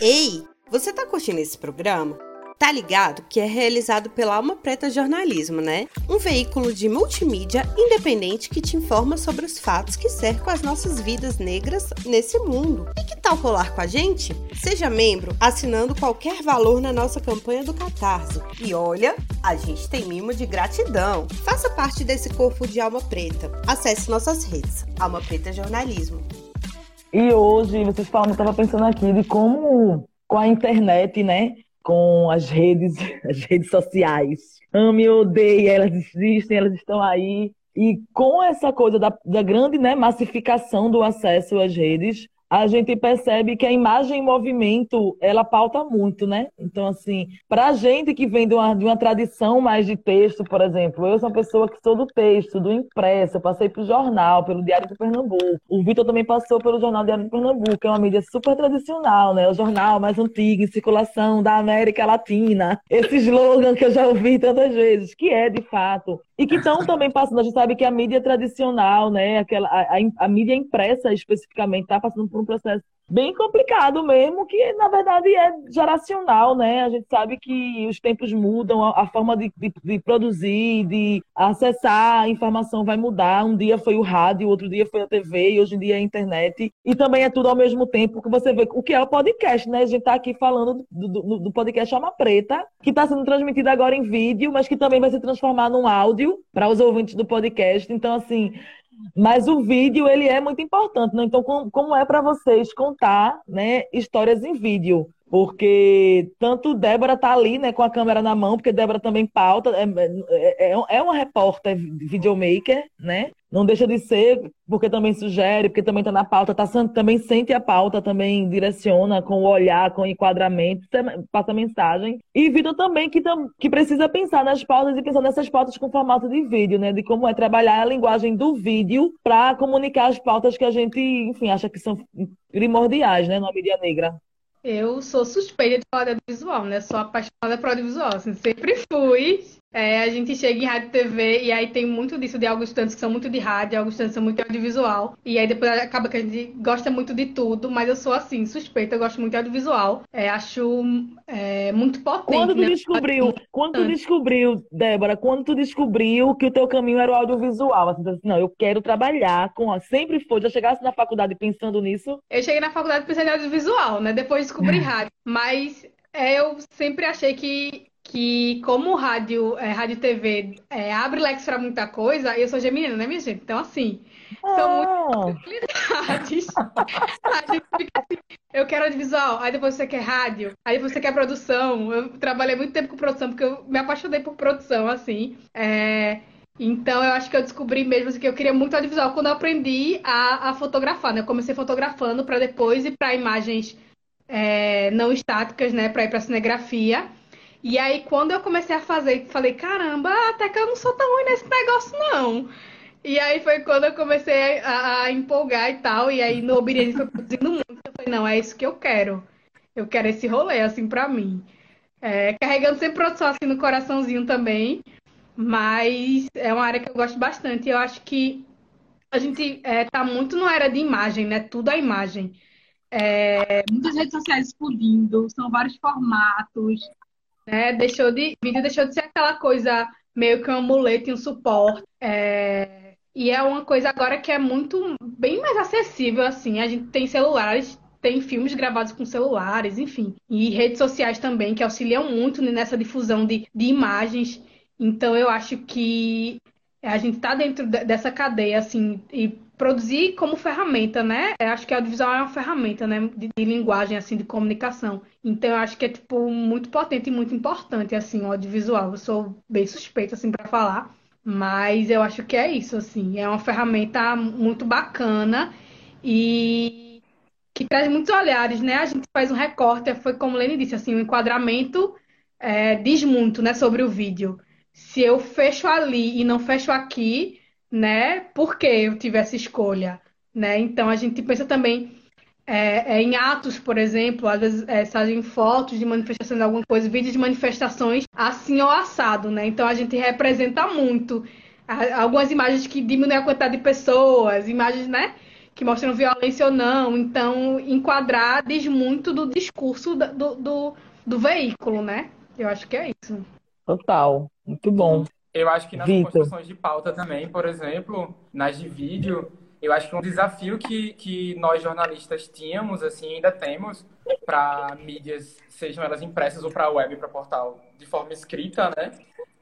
Ei, você tá curtindo esse programa? Tá ligado que é realizado pela Alma Preta Jornalismo, né? Um veículo de multimídia independente que te informa sobre os fatos que cercam as nossas vidas negras nesse mundo. E que tal colar com a gente? Seja membro assinando qualquer valor na nossa campanha do Catarse. E olha, a gente tem mimo de gratidão. Faça parte desse corpo de Alma Preta. Acesse nossas redes. Alma Preta Jornalismo. E hoje, vocês falam, eu estava pensando aqui de como com a internet, né? Com as redes, as redes sociais. Ame ou odeie, elas existem, elas estão aí. E com essa coisa da, da grande né, massificação do acesso às redes, a gente percebe que a imagem em movimento, ela pauta muito, né? Então, assim, para a gente que vem de uma, de uma tradição mais de texto, por exemplo, eu sou uma pessoa que sou do texto, do impresso, eu passei pelo jornal, pelo Diário de Pernambuco. O Vitor também passou pelo Jornal Diário de Pernambuco, que é uma mídia super tradicional, né? O jornal mais antigo, em circulação da América Latina. Esse slogan que eu já ouvi tantas vezes, que é, de fato, e que estão também passando, a gente sabe que a mídia tradicional, né, aquela, a, a, a mídia impressa especificamente, está passando por um processo bem complicado mesmo, que na verdade é geracional, né? A gente sabe que os tempos mudam, a, a forma de, de, de, produzir, de acessar a informação vai mudar. Um dia foi o rádio, outro dia foi a TV, e hoje em dia é a internet. E também é tudo ao mesmo tempo que você vê o que é o podcast, né? A gente está aqui falando do, do, do podcast Alma Preta, que está sendo transmitido agora em vídeo, mas que também vai se transformar num áudio para os ouvintes do podcast. Então, assim, mas o vídeo, ele é muito importante, né? Então, como, como é para vocês contar né, histórias em vídeo? Porque tanto Débora tá ali, né, com a câmera na mão, porque Débora também pauta, é, é, é, é uma repórter videomaker, né? Não deixa de ser, porque também sugere, porque também está na pauta, tá, também sente a pauta, também direciona com o olhar, com o enquadramento, passa mensagem. E Vitor também, que, que precisa pensar nas pautas e pensar nessas pautas com formato de vídeo, né? De como é trabalhar a linguagem do vídeo para comunicar as pautas que a gente, enfim, acha que são primordiais, né, na mídia negra. Eu sou suspeita de falar de audiovisual, né? Sou apaixonada por audiovisual, assim, sempre fui. É, a gente chega em rádio e TV e aí tem muito disso de alguns tantos que são muito de rádio, alguns tantos são muito de audiovisual. E aí depois acaba que a gente gosta muito de tudo, mas eu sou assim, suspeita, eu gosto muito de audiovisual. É, acho é, muito potente. Quando tu né? descobriu, quando tu descobriu, Débora, quando tu descobriu que o teu caminho era o audiovisual, assim, assim não, eu quero trabalhar com, sempre foi, já chegasse na faculdade pensando nisso? Eu cheguei na faculdade pensando em audiovisual, né? Depois descobri rádio, mas é, eu sempre achei que que como rádio, é, rádio e TV é, abre leques para muita coisa, eu sou geminiana, né, minha gente? Então, assim, são Ah, muitas possibilidades. Assim, eu quero audiovisual, aí depois você quer rádio, aí você quer produção. Eu trabalhei muito tempo com produção, porque eu me apaixonei por produção, assim. É, então, eu acho que eu descobri mesmo assim, que eu queria muito audiovisual quando eu aprendi a, a fotografar, né? Eu comecei fotografando para depois ir para imagens é, não estáticas, né? Para ir para cinegrafia. E aí, quando eu comecei a fazer, falei, caramba, até que eu não sou tão ruim nesse negócio, não. E aí foi quando eu comecei a, a empolgar e tal. E aí no Obediência foi produzindo muito. Eu falei, não, é isso que eu quero. Eu quero esse rolê, assim, pra mim. É, carregando sempre produção assim no coraçãozinho também. Mas é uma área que eu gosto bastante. Eu acho que a gente é, tá muito numa era de imagem, né? Tudo é imagem. É, muitas redes sociais explodindo, são vários formatos né? Deixou de, vídeo deixou de ser aquela coisa meio que um amuleto e um suporte. É, e é uma coisa agora que é muito bem mais acessível, assim. A gente tem celulares, tem filmes gravados com celulares, enfim. E redes sociais também, que auxiliam muito nessa difusão de, de imagens. Então eu acho que a gente está dentro dessa cadeia, assim, e produzir como ferramenta, né? Eu acho que a audiovisual é uma ferramenta, né? De, de, linguagem, assim, de comunicação. Então, eu acho que é, tipo, muito potente e muito importante, assim, o audiovisual. Eu sou bem suspeita, assim, para falar. Mas eu acho que é isso, assim. É uma ferramenta muito bacana e que traz muitos olhares, né? A gente faz um recorte, foi como Lene disse, assim, o enquadramento é, diz muito, né, sobre o vídeo. Se eu fecho ali e não fecho aqui né? Por que eu tive essa escolha, né? Então a gente pensa também é, é, em atos, por exemplo, às vezes é, fazem fotos de manifestação de alguma coisa, vídeos de manifestações assim ou assado, né? Então a gente representa muito algumas imagens que diminuem a quantidade de pessoas, imagens, né? Que mostram violência ou não. Então, enquadrar diz muito do discurso do, do, do veículo, né? Eu acho que é isso. Total. Muito bom. Eu acho que nas Vitor. construções de pauta também, por exemplo, nas de vídeo, eu acho que um desafio que, que nós jornalistas tínhamos, assim, ainda temos, para mídias, sejam elas impressas ou para web, para portal, de forma escrita, né?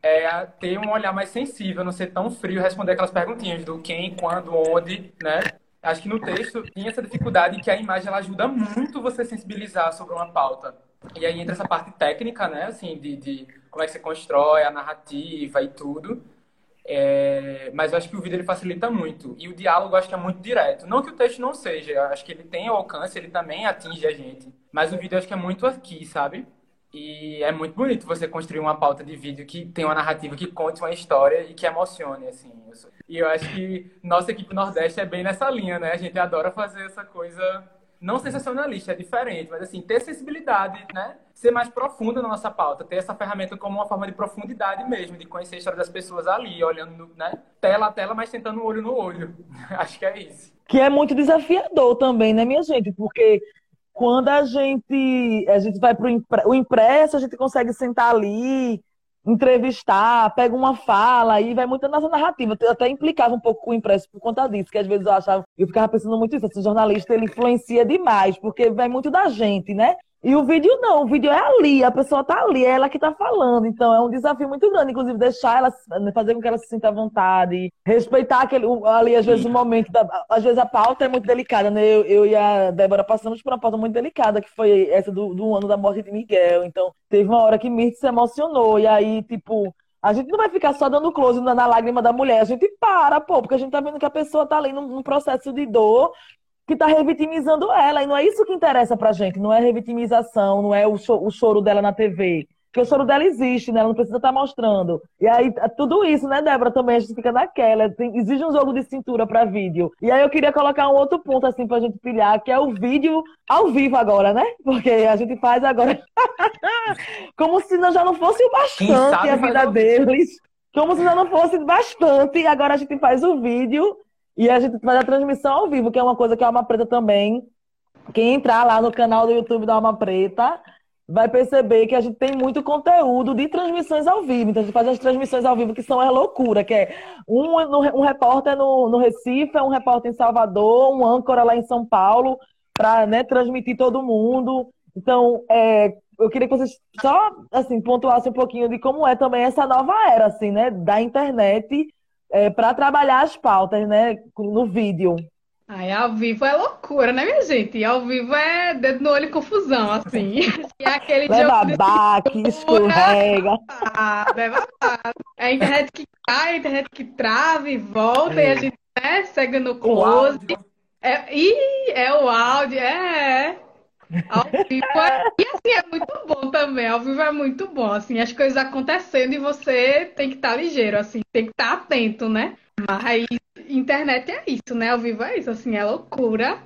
É ter um olhar mais sensível, não ser tão frio, responder aquelas perguntinhas do quem, quando, onde, né? Acho que no texto tinha essa dificuldade que a imagem ela ajuda muito você sensibilizar sobre uma pauta. E aí entra essa parte técnica, né? Assim, de, de como é que você constrói a narrativa e tudo. É, mas eu acho que o vídeo ele facilita muito. E o diálogo eu acho que é muito direto. Não que o texto não seja, eu acho que ele tem alcance, ele também atinge a gente. Mas o vídeo eu acho que é muito aqui, sabe? E é muito bonito você construir uma pauta de vídeo que tem uma narrativa que conte uma história e que emocione, assim. E eu acho que nossa equipe Nordeste é bem nessa linha, né? A gente adora fazer essa coisa não sensacionalista, é diferente, mas assim, ter sensibilidade, né? Ser mais profunda na nossa pauta, ter essa ferramenta como uma forma de profundidade mesmo, de conhecer a história das pessoas ali, olhando, né? Tela a tela, mas tentando olho no olho. Acho que é isso. Que é muito desafiador também, né, minha gente? Porque quando a gente, a gente vai para o impresso, a gente consegue sentar ali, entrevistar, pega uma fala e vai muito nessa narrativa. Eu até implicava um pouco com o impresso por conta disso, que às vezes eu achava, eu ficava pensando muito isso, esse jornalista ele influencia demais, porque vai muito da gente, né? E o vídeo não, o vídeo é ali, a pessoa tá ali, é ela que tá falando. Então é um desafio muito grande, inclusive, deixar ela, fazer com que ela se sinta à vontade, respeitar aquele, ali, às vezes, o momento. Da, às vezes a pauta é muito delicada, né? Eu, eu e a Débora passamos por uma pauta muito delicada, que foi essa do, do ano da morte de Miguel. Então, teve uma hora que Mirth se emocionou, e aí, tipo. A gente não vai ficar só dando close na, na lágrima da mulher, a gente para, pô, porque a gente tá vendo que a pessoa tá ali num, num processo de dor que está revitimizando ela. E não é isso que interessa pra gente. Não é revitimização, não é o, cho o choro dela na TV. Porque o choro dela existe, né? Ela não precisa estar tá mostrando. E aí, é tudo isso, né, Débora? Também a gente fica naquela. Tem, exige um jogo de cintura para vídeo. E aí eu queria colocar um outro ponto, assim, pra gente pilhar, que é o vídeo ao vivo agora, né? Porque a gente faz agora. Como se já não fosse o bastante a vida deles. Como se já não fosse bastante. E agora a gente faz o vídeo e a gente faz a transmissão ao vivo, que é uma coisa que a Alma Preta também. Quem entrar lá no canal do YouTube da Alma Preta vai perceber que a gente tem muito conteúdo de transmissões ao vivo. Então, a gente faz as transmissões ao vivo que são a loucura, que é um, um repórter no, no Recife, um repórter em Salvador, um âncora lá em São Paulo, para né, transmitir todo mundo. Então, é, eu queria que vocês só assim, pontuassem um pouquinho de como é também essa nova era assim, né, da internet é, para trabalhar as pautas né, no vídeo. Ai, ao vivo é loucura, né, minha gente? Ao vivo é dedo no olho e confusão, assim. E é aquele Leva jogo baque, escorrega. É a internet que cai, a internet que trava e volta, é. e a gente né, segue no close. É, e é o áudio, é. Ao vivo é, e assim é muito bom também. Ao vivo é muito bom, assim, as coisas acontecendo e você tem que estar ligeiro, assim, tem que estar atento, né? Mas internet é isso, né? Ao vivo é isso, assim, é loucura.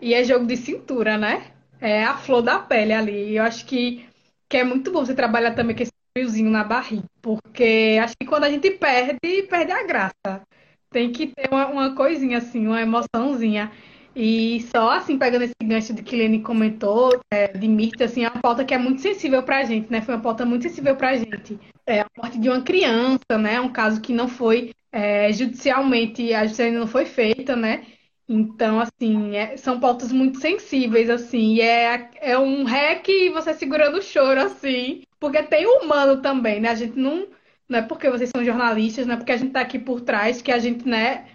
E é jogo de cintura, né? É a flor da pele ali. E eu acho que, que é muito bom você trabalhar também com esse friozinho na barriga. Porque acho que quando a gente perde, perde a graça. Tem que ter uma, uma coisinha assim, uma emoçãozinha. E só assim, pegando esse gancho de que Lene comentou, é, de Mirta, assim, é uma pauta que é muito sensível pra gente, né? Foi uma pauta muito sensível pra gente. É a morte de uma criança, né? Um caso que não foi é, judicialmente, a justiça ainda não foi feita, né? Então, assim, é, são pautas muito sensíveis, assim, e é, é um rec você segurando o choro, assim, porque tem o humano também, né? A gente não, não é porque vocês são jornalistas, não é porque a gente tá aqui por trás que a gente, né,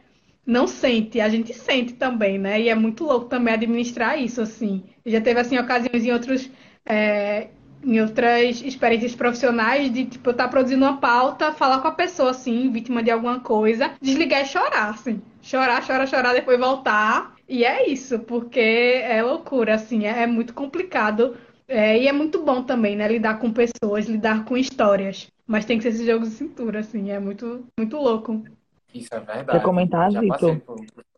não sente, a gente sente também, né? E é muito louco também administrar isso, assim. Já teve, assim, ocasiões em outros, é, em outras experiências profissionais de, tipo, eu estar tá produzindo uma pauta, falar com a pessoa, assim, vítima de alguma coisa, desligar e chorar, assim. Chorar, chorar, chorar, depois voltar. E é isso, porque é loucura, assim, é, é muito complicado. É, e é muito bom também, né? Lidar com pessoas, lidar com histórias. Mas tem que ser esse jogo de cintura, assim, é muito, muito louco. Isso é verdade. Quer comentar, Vitor? Por...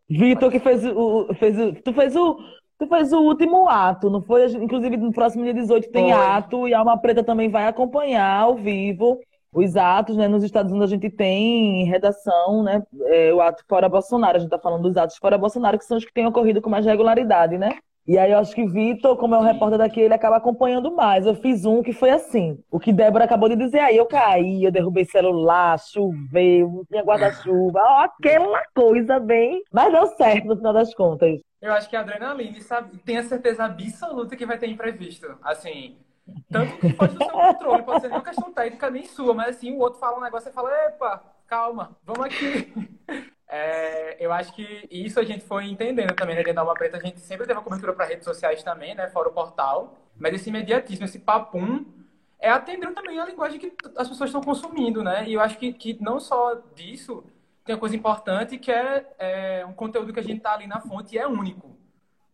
Vitor que fez o, fez o. Tu fez o Tu fez o último ato, não foi? Inclusive, no próximo dia 18 tem foi. ato e a Alma Preta também vai acompanhar ao vivo os atos, né? Nos Estados Unidos a gente tem redação, né? É, o ato fora Bolsonaro, a gente tá falando dos atos fora Bolsonaro, que são os que têm ocorrido com mais regularidade, né? E aí eu acho que Vitor, como é o repórter daqui, ele acaba acompanhando mais. Eu fiz um que foi assim. O que Débora acabou de dizer aí, eu caí, eu derrubei celular, choveu, não tinha guarda-chuva, ó, aquela coisa bem. Mas deu certo no final das contas. Eu acho que a adrenalina sabe, tem a certeza absoluta que vai ter imprevisto. Assim, tanto que pode do seu controle, pode ser uma questão técnica nem sua, mas assim, o outro fala um negócio e fala, epa, calma, vamos aqui. É, eu acho que isso a gente foi entendendo também, né? Dentro da Alma Preta, a gente sempre teve a cobertura para redes sociais também, né? Fora o portal. Mas esse imediatismo, esse papum, é atendendo também a linguagem que as pessoas estão consumindo, né? E eu acho que, que não só disso, tem uma coisa importante que é, é um conteúdo que a gente está ali na fonte e é único.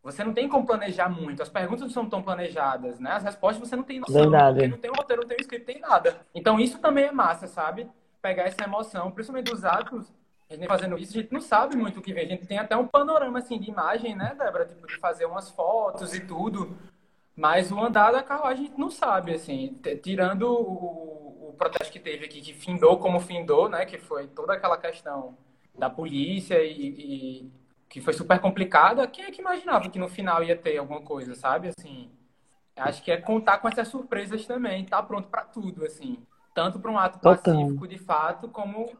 Você não tem como planejar muito. As perguntas não são tão planejadas, né? As respostas você não tem noção. Verdade. Porque não tem um roteiro, não tem um script, tem nada. Então isso também é massa, sabe? Pegar essa emoção, principalmente dos atos a gente fazendo isso, a gente não sabe muito o que vem. A gente tem até um panorama assim de imagem, né, Débora? Tipo, de fazer umas fotos e tudo. Mas o andar da carruagem a gente não sabe, assim. Tirando o, o protesto que teve aqui, que findou como findou, né? Que foi toda aquela questão da polícia e, e que foi super complicada. Quem é que imaginava que no final ia ter alguma coisa, sabe? Assim, acho que é contar com essas surpresas também, estar tá pronto para tudo, assim. Tanto para um ato pacífico, de fato, como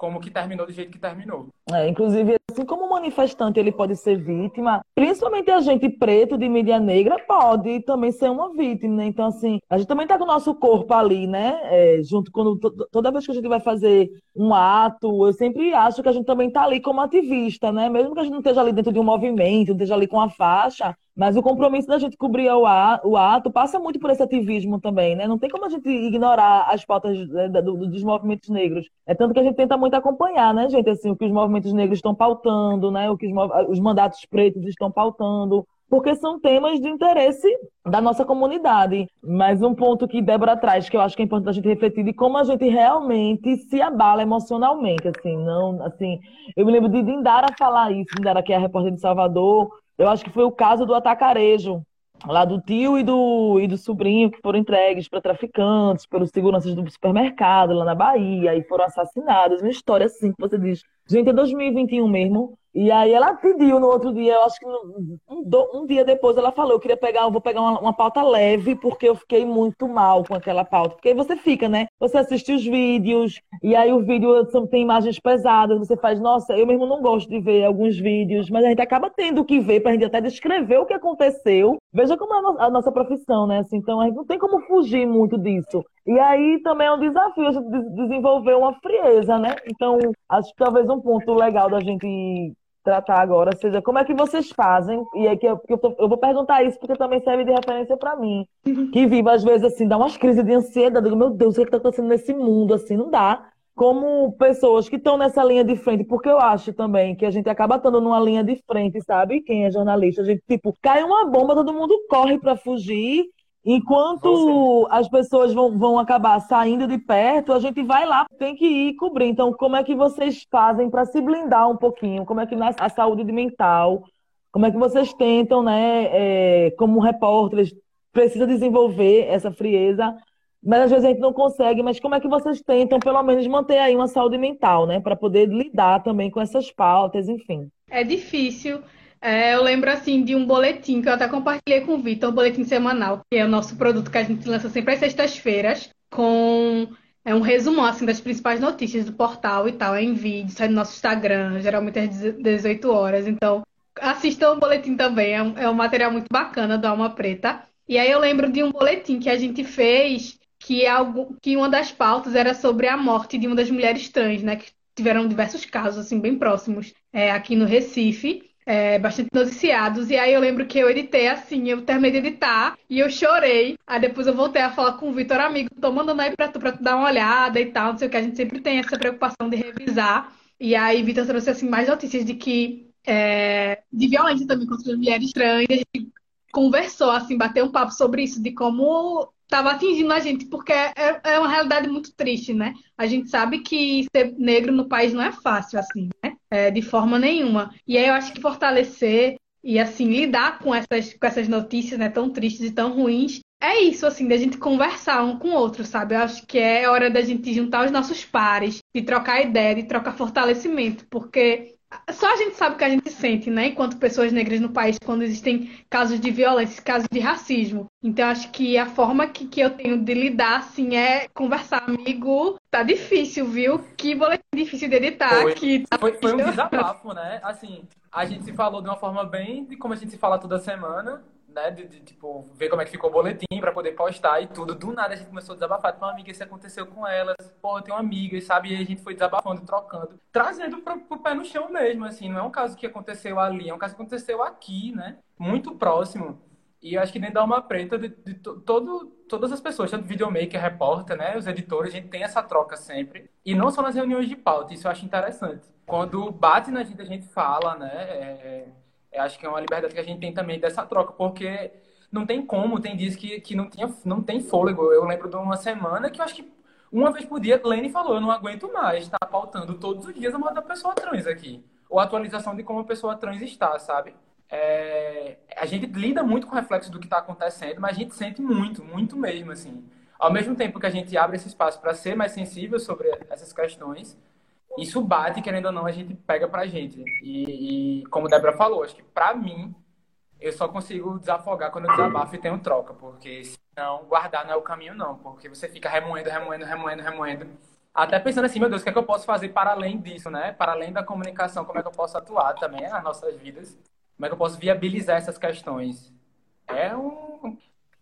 como que terminou do jeito que terminou. É, inclusive, assim como o manifestante ele pode ser vítima, principalmente a gente preto de mídia negra pode também ser uma vítima, né? Então, assim, a gente também tá com o nosso corpo ali, né? É, junto quando toda vez que a gente vai fazer um ato, eu sempre acho que a gente também tá ali como ativista, né? Mesmo que a gente não esteja ali dentro de um movimento, não esteja ali com a faixa, mas o compromisso da gente cobrir o ato passa muito por esse ativismo também, né? Não tem como a gente ignorar as pautas né, dos movimentos negros. É tanto que a gente tenta muito acompanhar, né, gente? Assim, o que os movimentos negros estão pautando, né? O que os, os mandatos pretos estão pautando, porque são temas de interesse da nossa comunidade. Mas um ponto que Débora traz, que eu acho que é importante a gente refletir de como a gente realmente se abala emocionalmente, assim, não, assim, eu me lembro de Dindara falar isso, Dindara que é a repórter de Salvador, eu acho que foi o caso do atacarejo, lá do tio e do, e do sobrinho que foram entregues para traficantes, pelos seguranças do supermercado lá na Bahia e foram assassinados. Uma história assim que você diz, gente, é 2021 mesmo. E aí ela pediu no outro dia, eu acho que um, um dia depois ela falou, eu queria pegar, eu vou pegar uma, uma, pauta leve, porque eu fiquei muito mal com aquela pauta. Porque aí você fica, né? Você assiste os vídeos, e aí o vídeo tem imagens pesadas, você faz, nossa, eu mesmo não gosto de ver alguns vídeos, mas a gente acaba tendo que ver pra gente até descrever o que aconteceu. Veja como é a nossa profissão, né? Assim, então a gente não tem como fugir muito disso. E aí também é um desafio a gente desenvolver uma frieza, né? Então, acho que talvez um ponto legal da gente tratar agora seja como é que vocês fazem, e é que eu, eu, tô, eu vou perguntar isso porque também serve de referência para mim, que vive às vezes assim, dá umas crises de ansiedade, digo, meu Deus, o que é está acontecendo nesse mundo, assim, não dá. Como pessoas que estão nessa linha de frente, porque eu acho também que a gente acaba estando numa linha de frente, sabe? Quem é jornalista, a gente, tipo, cai uma bomba, todo mundo corre para fugir Enquanto as pessoas vão, vão acabar saindo de perto, a gente vai lá, tem que ir cobrir. Então, como é que vocês fazem para se blindar um pouquinho? Como é que na a saúde mental, como é que vocês tentam, né, é, como repórteres, precisa desenvolver essa frieza, mas às vezes a gente não consegue, mas como é que vocês tentam, pelo menos, manter aí uma saúde mental, né, para poder lidar também com essas pautas, enfim? É difícil é, eu lembro assim de um boletim que eu até compartilhei com o Vitor, um boletim semanal, que é o nosso produto que a gente lança sempre às sextas-feiras, com é um resumão assim das principais notícias do portal e tal, é em vídeo, sai no nosso Instagram, geralmente às 18 horas. Então, assistam o boletim também, é um, é um material muito bacana do Alma Preta. E aí eu lembro de um boletim que a gente fez que, é algo, que uma das pautas era sobre a morte de uma das mulheres trans, né? Que tiveram diversos casos, assim, bem próximos é, aqui no Recife é, bastante noticiados. E aí eu lembro que eu editei assim, eu terminei de editar e eu chorei. Aí depois eu voltei a falar com o Vitor, amigo, tô mandando aí pra tu, pra tu dar uma olhada e tal, não sei o que. A gente sempre tem essa preocupação de revisar. E aí Vitor trouxe assim mais notícias de que é, de violência também contra as mulheres trans. A gente conversou, assim, bateu um papo sobre isso, de como estava atingindo a gente, porque é, é, uma realidade muito triste, né? A gente sabe que ser negro no país não é fácil, assim, né? É, de forma nenhuma. E aí eu acho que fortalecer e, assim, lidar com essas, com essas notícias, né, tão tristes e tão ruins, é isso, assim, da gente conversar um com o outro, sabe? Eu acho que é hora da gente juntar os nossos pares, de trocar ideia, de trocar fortalecimento, porque só a gente sabe o que a gente sente, né? Enquanto pessoas negras no país, quando existem casos de violência, casos de racismo. Então, acho que a forma que, que eu tenho de lidar, assim, é conversar. Amigo, tá difícil, viu? Que boletim difícil de editar. Foi, que tá foi, foi um desabafo, né? Assim, a gente se falou de uma forma bem de como a gente se fala toda semana né, de, de, tipo, ver como é que ficou o boletim para poder postar e tudo. Do nada a gente começou a desabafar. Tem uma amiga, isso aconteceu com elas. Pô, eu tenho uma amiga, sabe? E a gente foi desabafando, trocando, trazendo pro, pro pé no chão mesmo, assim. Não é um caso que aconteceu ali, é um caso que aconteceu aqui, né? Muito próximo. E acho que dentro da Alma Preta, de, de, todo, todas as pessoas, tanto videomaker, repórter, né, os editores, a gente tem essa troca sempre. E não só nas reuniões de pauta, isso eu acho interessante. Quando bate na gente, a gente fala, né, é, eu acho que é uma liberdade que a gente tem também dessa troca, porque não tem como, tem dias que, que não, tinha, não tem fôlego. Eu lembro de uma semana que eu acho que uma vez por dia, Lene falou, eu não aguento mais estar tá pautando todos os dias a morte da pessoa trans aqui. Ou a atualização de como a pessoa trans está, sabe? É... a gente lida muito com o reflexo do que está acontecendo, mas a gente sente muito, muito mesmo, assim. Ao mesmo tempo que a gente abre esse espaço para ser mais sensível sobre essas questões, isso bate, querendo ou não, a gente pega pra gente. E, e como a Débora falou, acho que pra mim, eu só consigo desafogar quando eu desabafo e tenho troca, porque senão guardar não é o caminho, não, porque você fica remoendo, remoendo, remoendo, remoendo. Até pensando assim, meu Deus, o que é que eu posso fazer para além disso, né? Para além da comunicação, como é que eu posso atuar também nas nossas vidas? Como é que eu posso viabilizar essas questões? É um,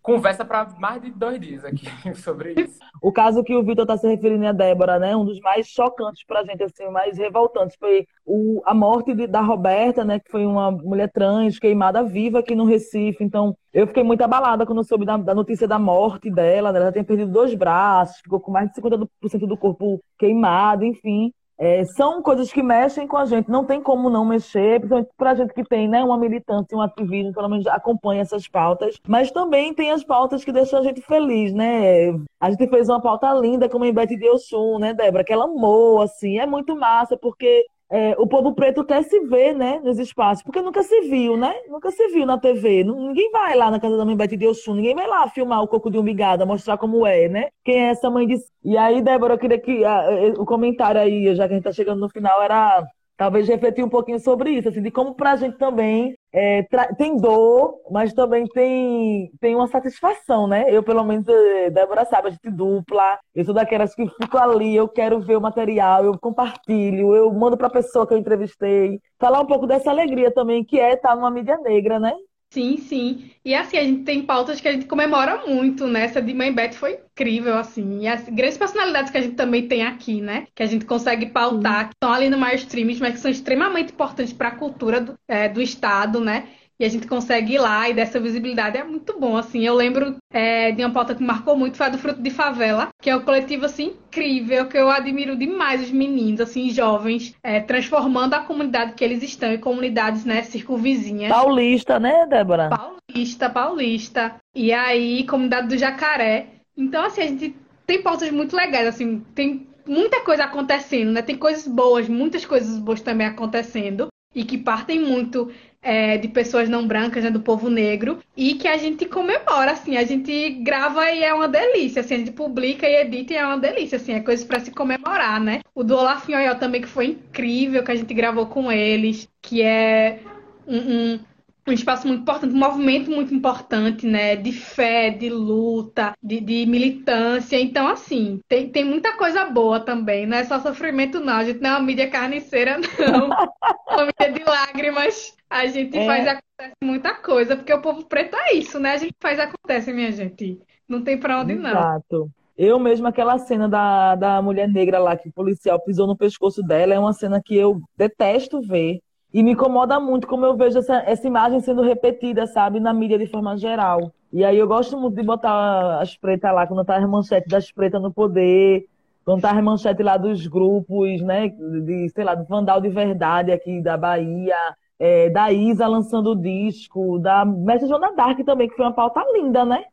conversa para mais de dois dias aqui sobre isso. O caso que o Vitor está se referindo a Débora, né? Um dos mais chocantes para a gente, assim, mais revoltantes, foi o, a morte de, da Roberta, né? Que foi uma mulher trans queimada viva aqui no Recife. Então, eu fiquei muito abalada quando soube da, da notícia da morte dela. Né? Ela tinha perdido dois braços, ficou com mais de 50% do corpo queimado, enfim. É, são coisas que mexem com a gente, não tem como não mexer, principalmente para a gente que tem né, uma militância, um ativismo, pelo menos acompanha essas pautas, mas também tem as pautas que deixam a gente feliz, né? A gente fez uma pauta linda como em Betty de Oxum, né, Débora? Que ela amou, assim, é muito massa, porque é, o povo preto quer se ver, né, nos espaços, porque nunca se viu, né? Nunca se viu na TV. Ninguém vai lá na casa da mãe Betty de Oxum, ninguém vai lá filmar o coco de umbigada, mostrar como é, né? Quem é essa mãe de... E aí, Débora, eu queria que a, o comentário aí, já que a gente tá chegando no final, era talvez refletir um pouquinho sobre isso, assim, de como para a gente também é, tem dor, mas também tem, tem uma satisfação, né? Eu, pelo menos, é, Débora sabe, a gente dupla, eu sou daquelas que fico ali, eu quero ver o material, eu compartilho, eu mando para a pessoa que eu entrevistei. Falar um pouco dessa alegria também, que é estar numa mídia negra, né? Sim, sim. E assim, a gente tem pautas que a gente comemora muito, né? Essa de Mãe Beth foi incrível, assim. E as grandes personalidades que a gente também tem aqui, né? Que a gente consegue pautar, que estão ali no mais streams, mas que são extremamente importantes para a cultura do, é, do Estado, né? E a gente consegue ir lá e dessa visibilidade é muito bom, assim. Eu lembro é, de uma pauta que marcou muito, foi a do Fruto de Favela, que é um coletivo, assim, incrível, que eu admiro demais os meninos, assim, jovens, é, transformando a comunidade que eles estão em comunidades, né, circunvizinhas. Paulista, né, Débora? Paulista, paulista. E aí, comunidade do Jacaré. Então, assim, a gente tem pautas muito legais, assim, tem muita coisa acontecendo, né? Tem coisas boas, muitas coisas boas também acontecendo e que partem muito é, de pessoas não brancas, né, do povo negro, e que a gente comemora, assim, a gente grava e é uma delícia, assim, a gente publica e edita e é uma delícia, assim, é coisa para se comemorar, né? O do Olaf Oió também, que foi incrível, que a gente gravou com eles, que é um, um um espaço muito importante, um movimento muito importante, né? De fé, de luta, de, de, militância. Então, assim, tem, tem muita coisa boa também. Não é só sofrimento, não. A gente não é uma mídia carniceira, não. É uma mídia de lágrimas. A gente é. faz acontece muita coisa, porque o povo preto é isso, né? A gente faz acontece, minha gente. Não tem pra onde não. Exato. Eu mesmo, aquela cena da, da mulher negra lá, que o policial pisou no pescoço dela, é uma cena que eu detesto ver. E me incomoda muito como eu vejo essa, essa imagem sendo repetida, sabe, na mídia de forma geral. E aí eu gosto muito de botar as pretas lá, quando tá as manchetes das pretas no poder, quando tá as manchetes lá dos grupos, né, de, sei lá, do Vandal de Verdade aqui da Bahia, é, da Isa lançando o disco, da Mestre Joana Dark também, que foi uma pauta linda, né?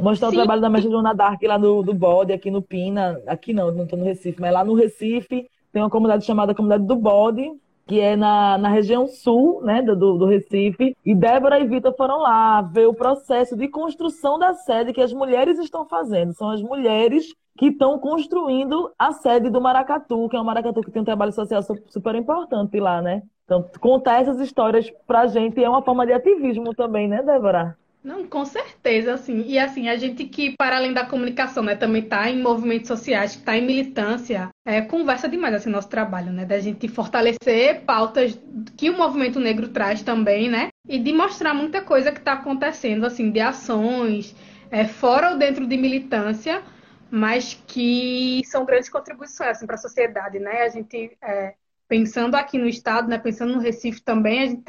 Mostrar Sim. o trabalho da Mestre Joana Dark lá no, do Bode, aqui no Pina, aqui não, não tô no Recife, mas lá no Recife tem uma comunidade chamada Comunidade do Bode, que é na, na região sul né, do, do Recife, e Débora e Vitor foram lá ver o processo de construção da sede que as mulheres estão fazendo. São as mulheres que estão construindo a sede do Maracatu, que é um Maracatu que tem um trabalho social super importante lá, né? Então, contar essas histórias pra gente é uma forma de ativismo também, né, Débora? Não, com certeza, assim. E assim, a gente que, para além da comunicação, né, também está em movimentos sociais, está em militância, é, conversa demais assim nosso trabalho, né? Da gente fortalecer pautas que o movimento negro traz também, né? E de mostrar muita coisa que está acontecendo, assim, de ações, é, fora ou dentro de militância, mas que são grandes contribuições assim, para a sociedade, né? A gente é, pensando aqui no estado, né, pensando no Recife também, a gente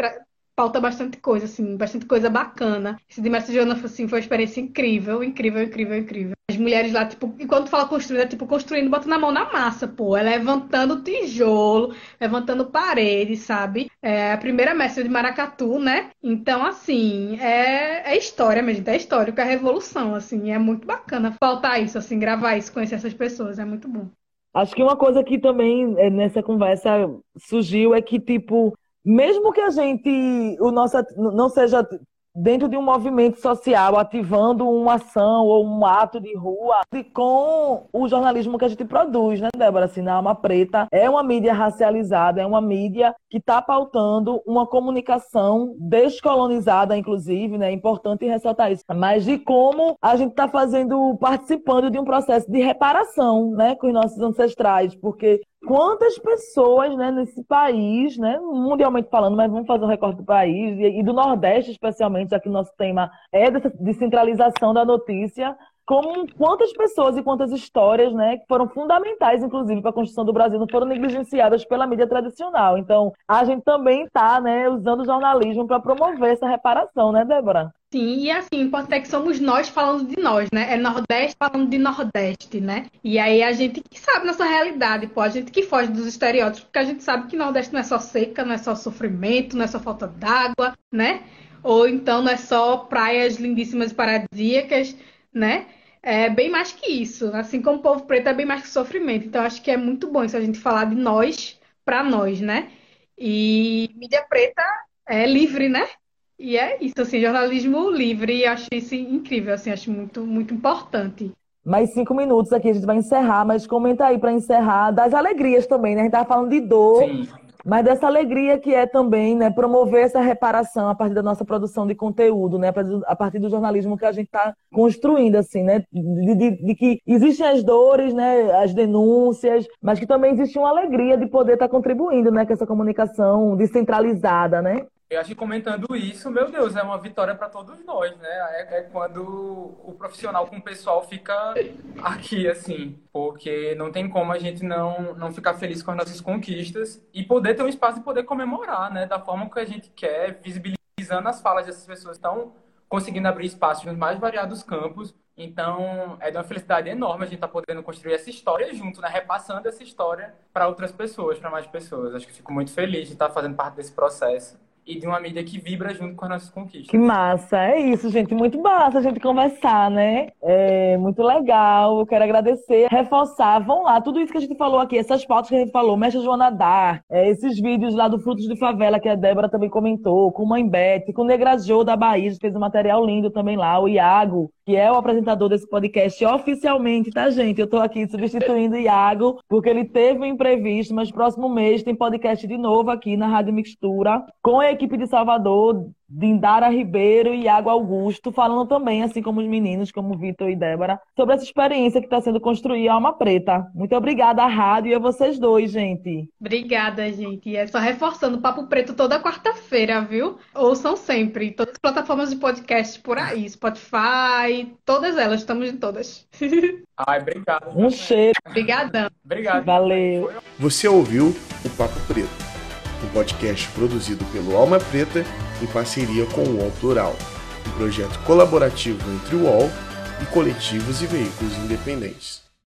pauta bastante coisa, assim, bastante coisa bacana. Esse de Mestre Joana, assim, foi uma experiência incrível, incrível, incrível, incrível. As mulheres lá, tipo, enquanto fala construindo, é tipo construindo, botando a mão na massa, pô. É levantando tijolo, levantando parede, sabe? É a primeira mestre de Maracatu, né? Então, assim, é, é história, minha gente, é histórico, é revolução, assim, é muito bacana faltar isso, assim, gravar isso, conhecer essas pessoas, é muito bom. Acho que uma coisa que também é, nessa conversa surgiu é que, tipo, mesmo que a gente, o nosso, não seja dentro de um movimento social, ativando uma ação ou um ato de rua, e com o jornalismo que a gente produz, né, Débora? Assim, na Alma Preta é uma mídia racializada, é uma mídia que está pautando uma comunicação descolonizada, inclusive, né? É importante ressaltar isso. Mas de como a gente está fazendo, participando de um processo de reparação, né, com os nossos ancestrais, porque quantas pessoas né, nesse país, né, mundialmente falando, mas vamos fazer um recorte do país e, do Nordeste especialmente, já que o nosso tema é dessa descentralização da notícia, como quantas pessoas e quantas histórias, né, que foram fundamentais, inclusive, para a construção do Brasil, não foram negligenciadas pela mídia tradicional. Então, a gente também está, né, usando o jornalismo para promover essa reparação, né, Débora? Sim, e assim, importante é que somos nós falando de nós, né? É Nordeste falando de Nordeste, né? E aí a gente que sabe nossa realidade, pô, a gente que foge dos estereótipos, porque a gente sabe que Nordeste não é só seca, não é só sofrimento, não é só falta d'água, né? Ou então não é só praias lindíssimas e paradisíacas, né? É bem mais que isso. Assim como o povo preto é bem mais que sofrimento. Então acho que é muito bom isso a gente falar de nós para nós, né? E mídia preta é livre, né? E é isso, assim, jornalismo livre, e acho isso incrível, assim, acho muito, muito importante. Mais cinco minutos aqui, a gente vai encerrar, mas comenta aí para encerrar das alegrias também, né? A gente tava falando de dor, Sim. mas dessa alegria que é também, né, promover essa reparação a partir da nossa produção de conteúdo, né? A partir do jornalismo que a gente está construindo, assim, né? De, de, de, que existem as dores, né? As denúncias, mas que também existe uma alegria de poder estar tá contribuindo, né? Com essa comunicação descentralizada, né? Eu acho que comentando isso, meu Deus, é uma vitória para todos nós, né? É, é, quando o profissional com o pessoal fica aqui, assim, porque não tem como a gente não, não ficar feliz com as nossas conquistas e poder ter um espaço e poder comemorar, né? Da forma que a gente quer, visibilizando as falas dessas pessoas estão conseguindo abrir espaço nos mais variados campos. Então, é de uma felicidade enorme a gente estar tá podendo construir essa história junto, né? Repassando essa história para outras pessoas, para mais pessoas. Acho que fico muito feliz de estar fazendo parte desse processo e de uma mídia que vibra junto com as nossas conquistas. Que massa, é isso, gente. Muito massa a gente conversar, né? É muito legal. Eu quero agradecer, reforçar. Vão lá, tudo isso que a gente falou aqui, essas fotos que a gente falou, Mestre Joana Dar, é, esses vídeos lá do Frutos de Favela que a Débora também comentou, com Mãe Beth, com o Negra Jo da Bahia, fez um material lindo também lá, o Iago, que é o apresentador desse podcast oficialmente, tá, gente? Eu tô aqui substituindo o Iago, porque ele teve um imprevisto, mas próximo mês tem podcast de novo aqui na Rádio Mixtura, com a equipe de Salvador, Dindara Ribeiro e Iago Augusto, falando também, assim como os meninos, como Vitor e Débora, sobre essa experiência que está sendo construída a Alma Preta. Muito obrigada à rádio e a vocês dois, gente. Obrigada, gente. É só reforçando Papo Preto toda quarta-feira, viu? Ouçam sempre. Todas as plataformas de podcast por aí, Spotify, todas elas, estamos em todas. Ai, obrigado. Um cheiro. Obrigadão. Obrigado. Valeu. Você ouviu o Papo Preto um podcast produzido pelo Alma Preta em parceria com o UOL Plural, um projeto colaborativo entre o UOL e coletivos e veículos independentes.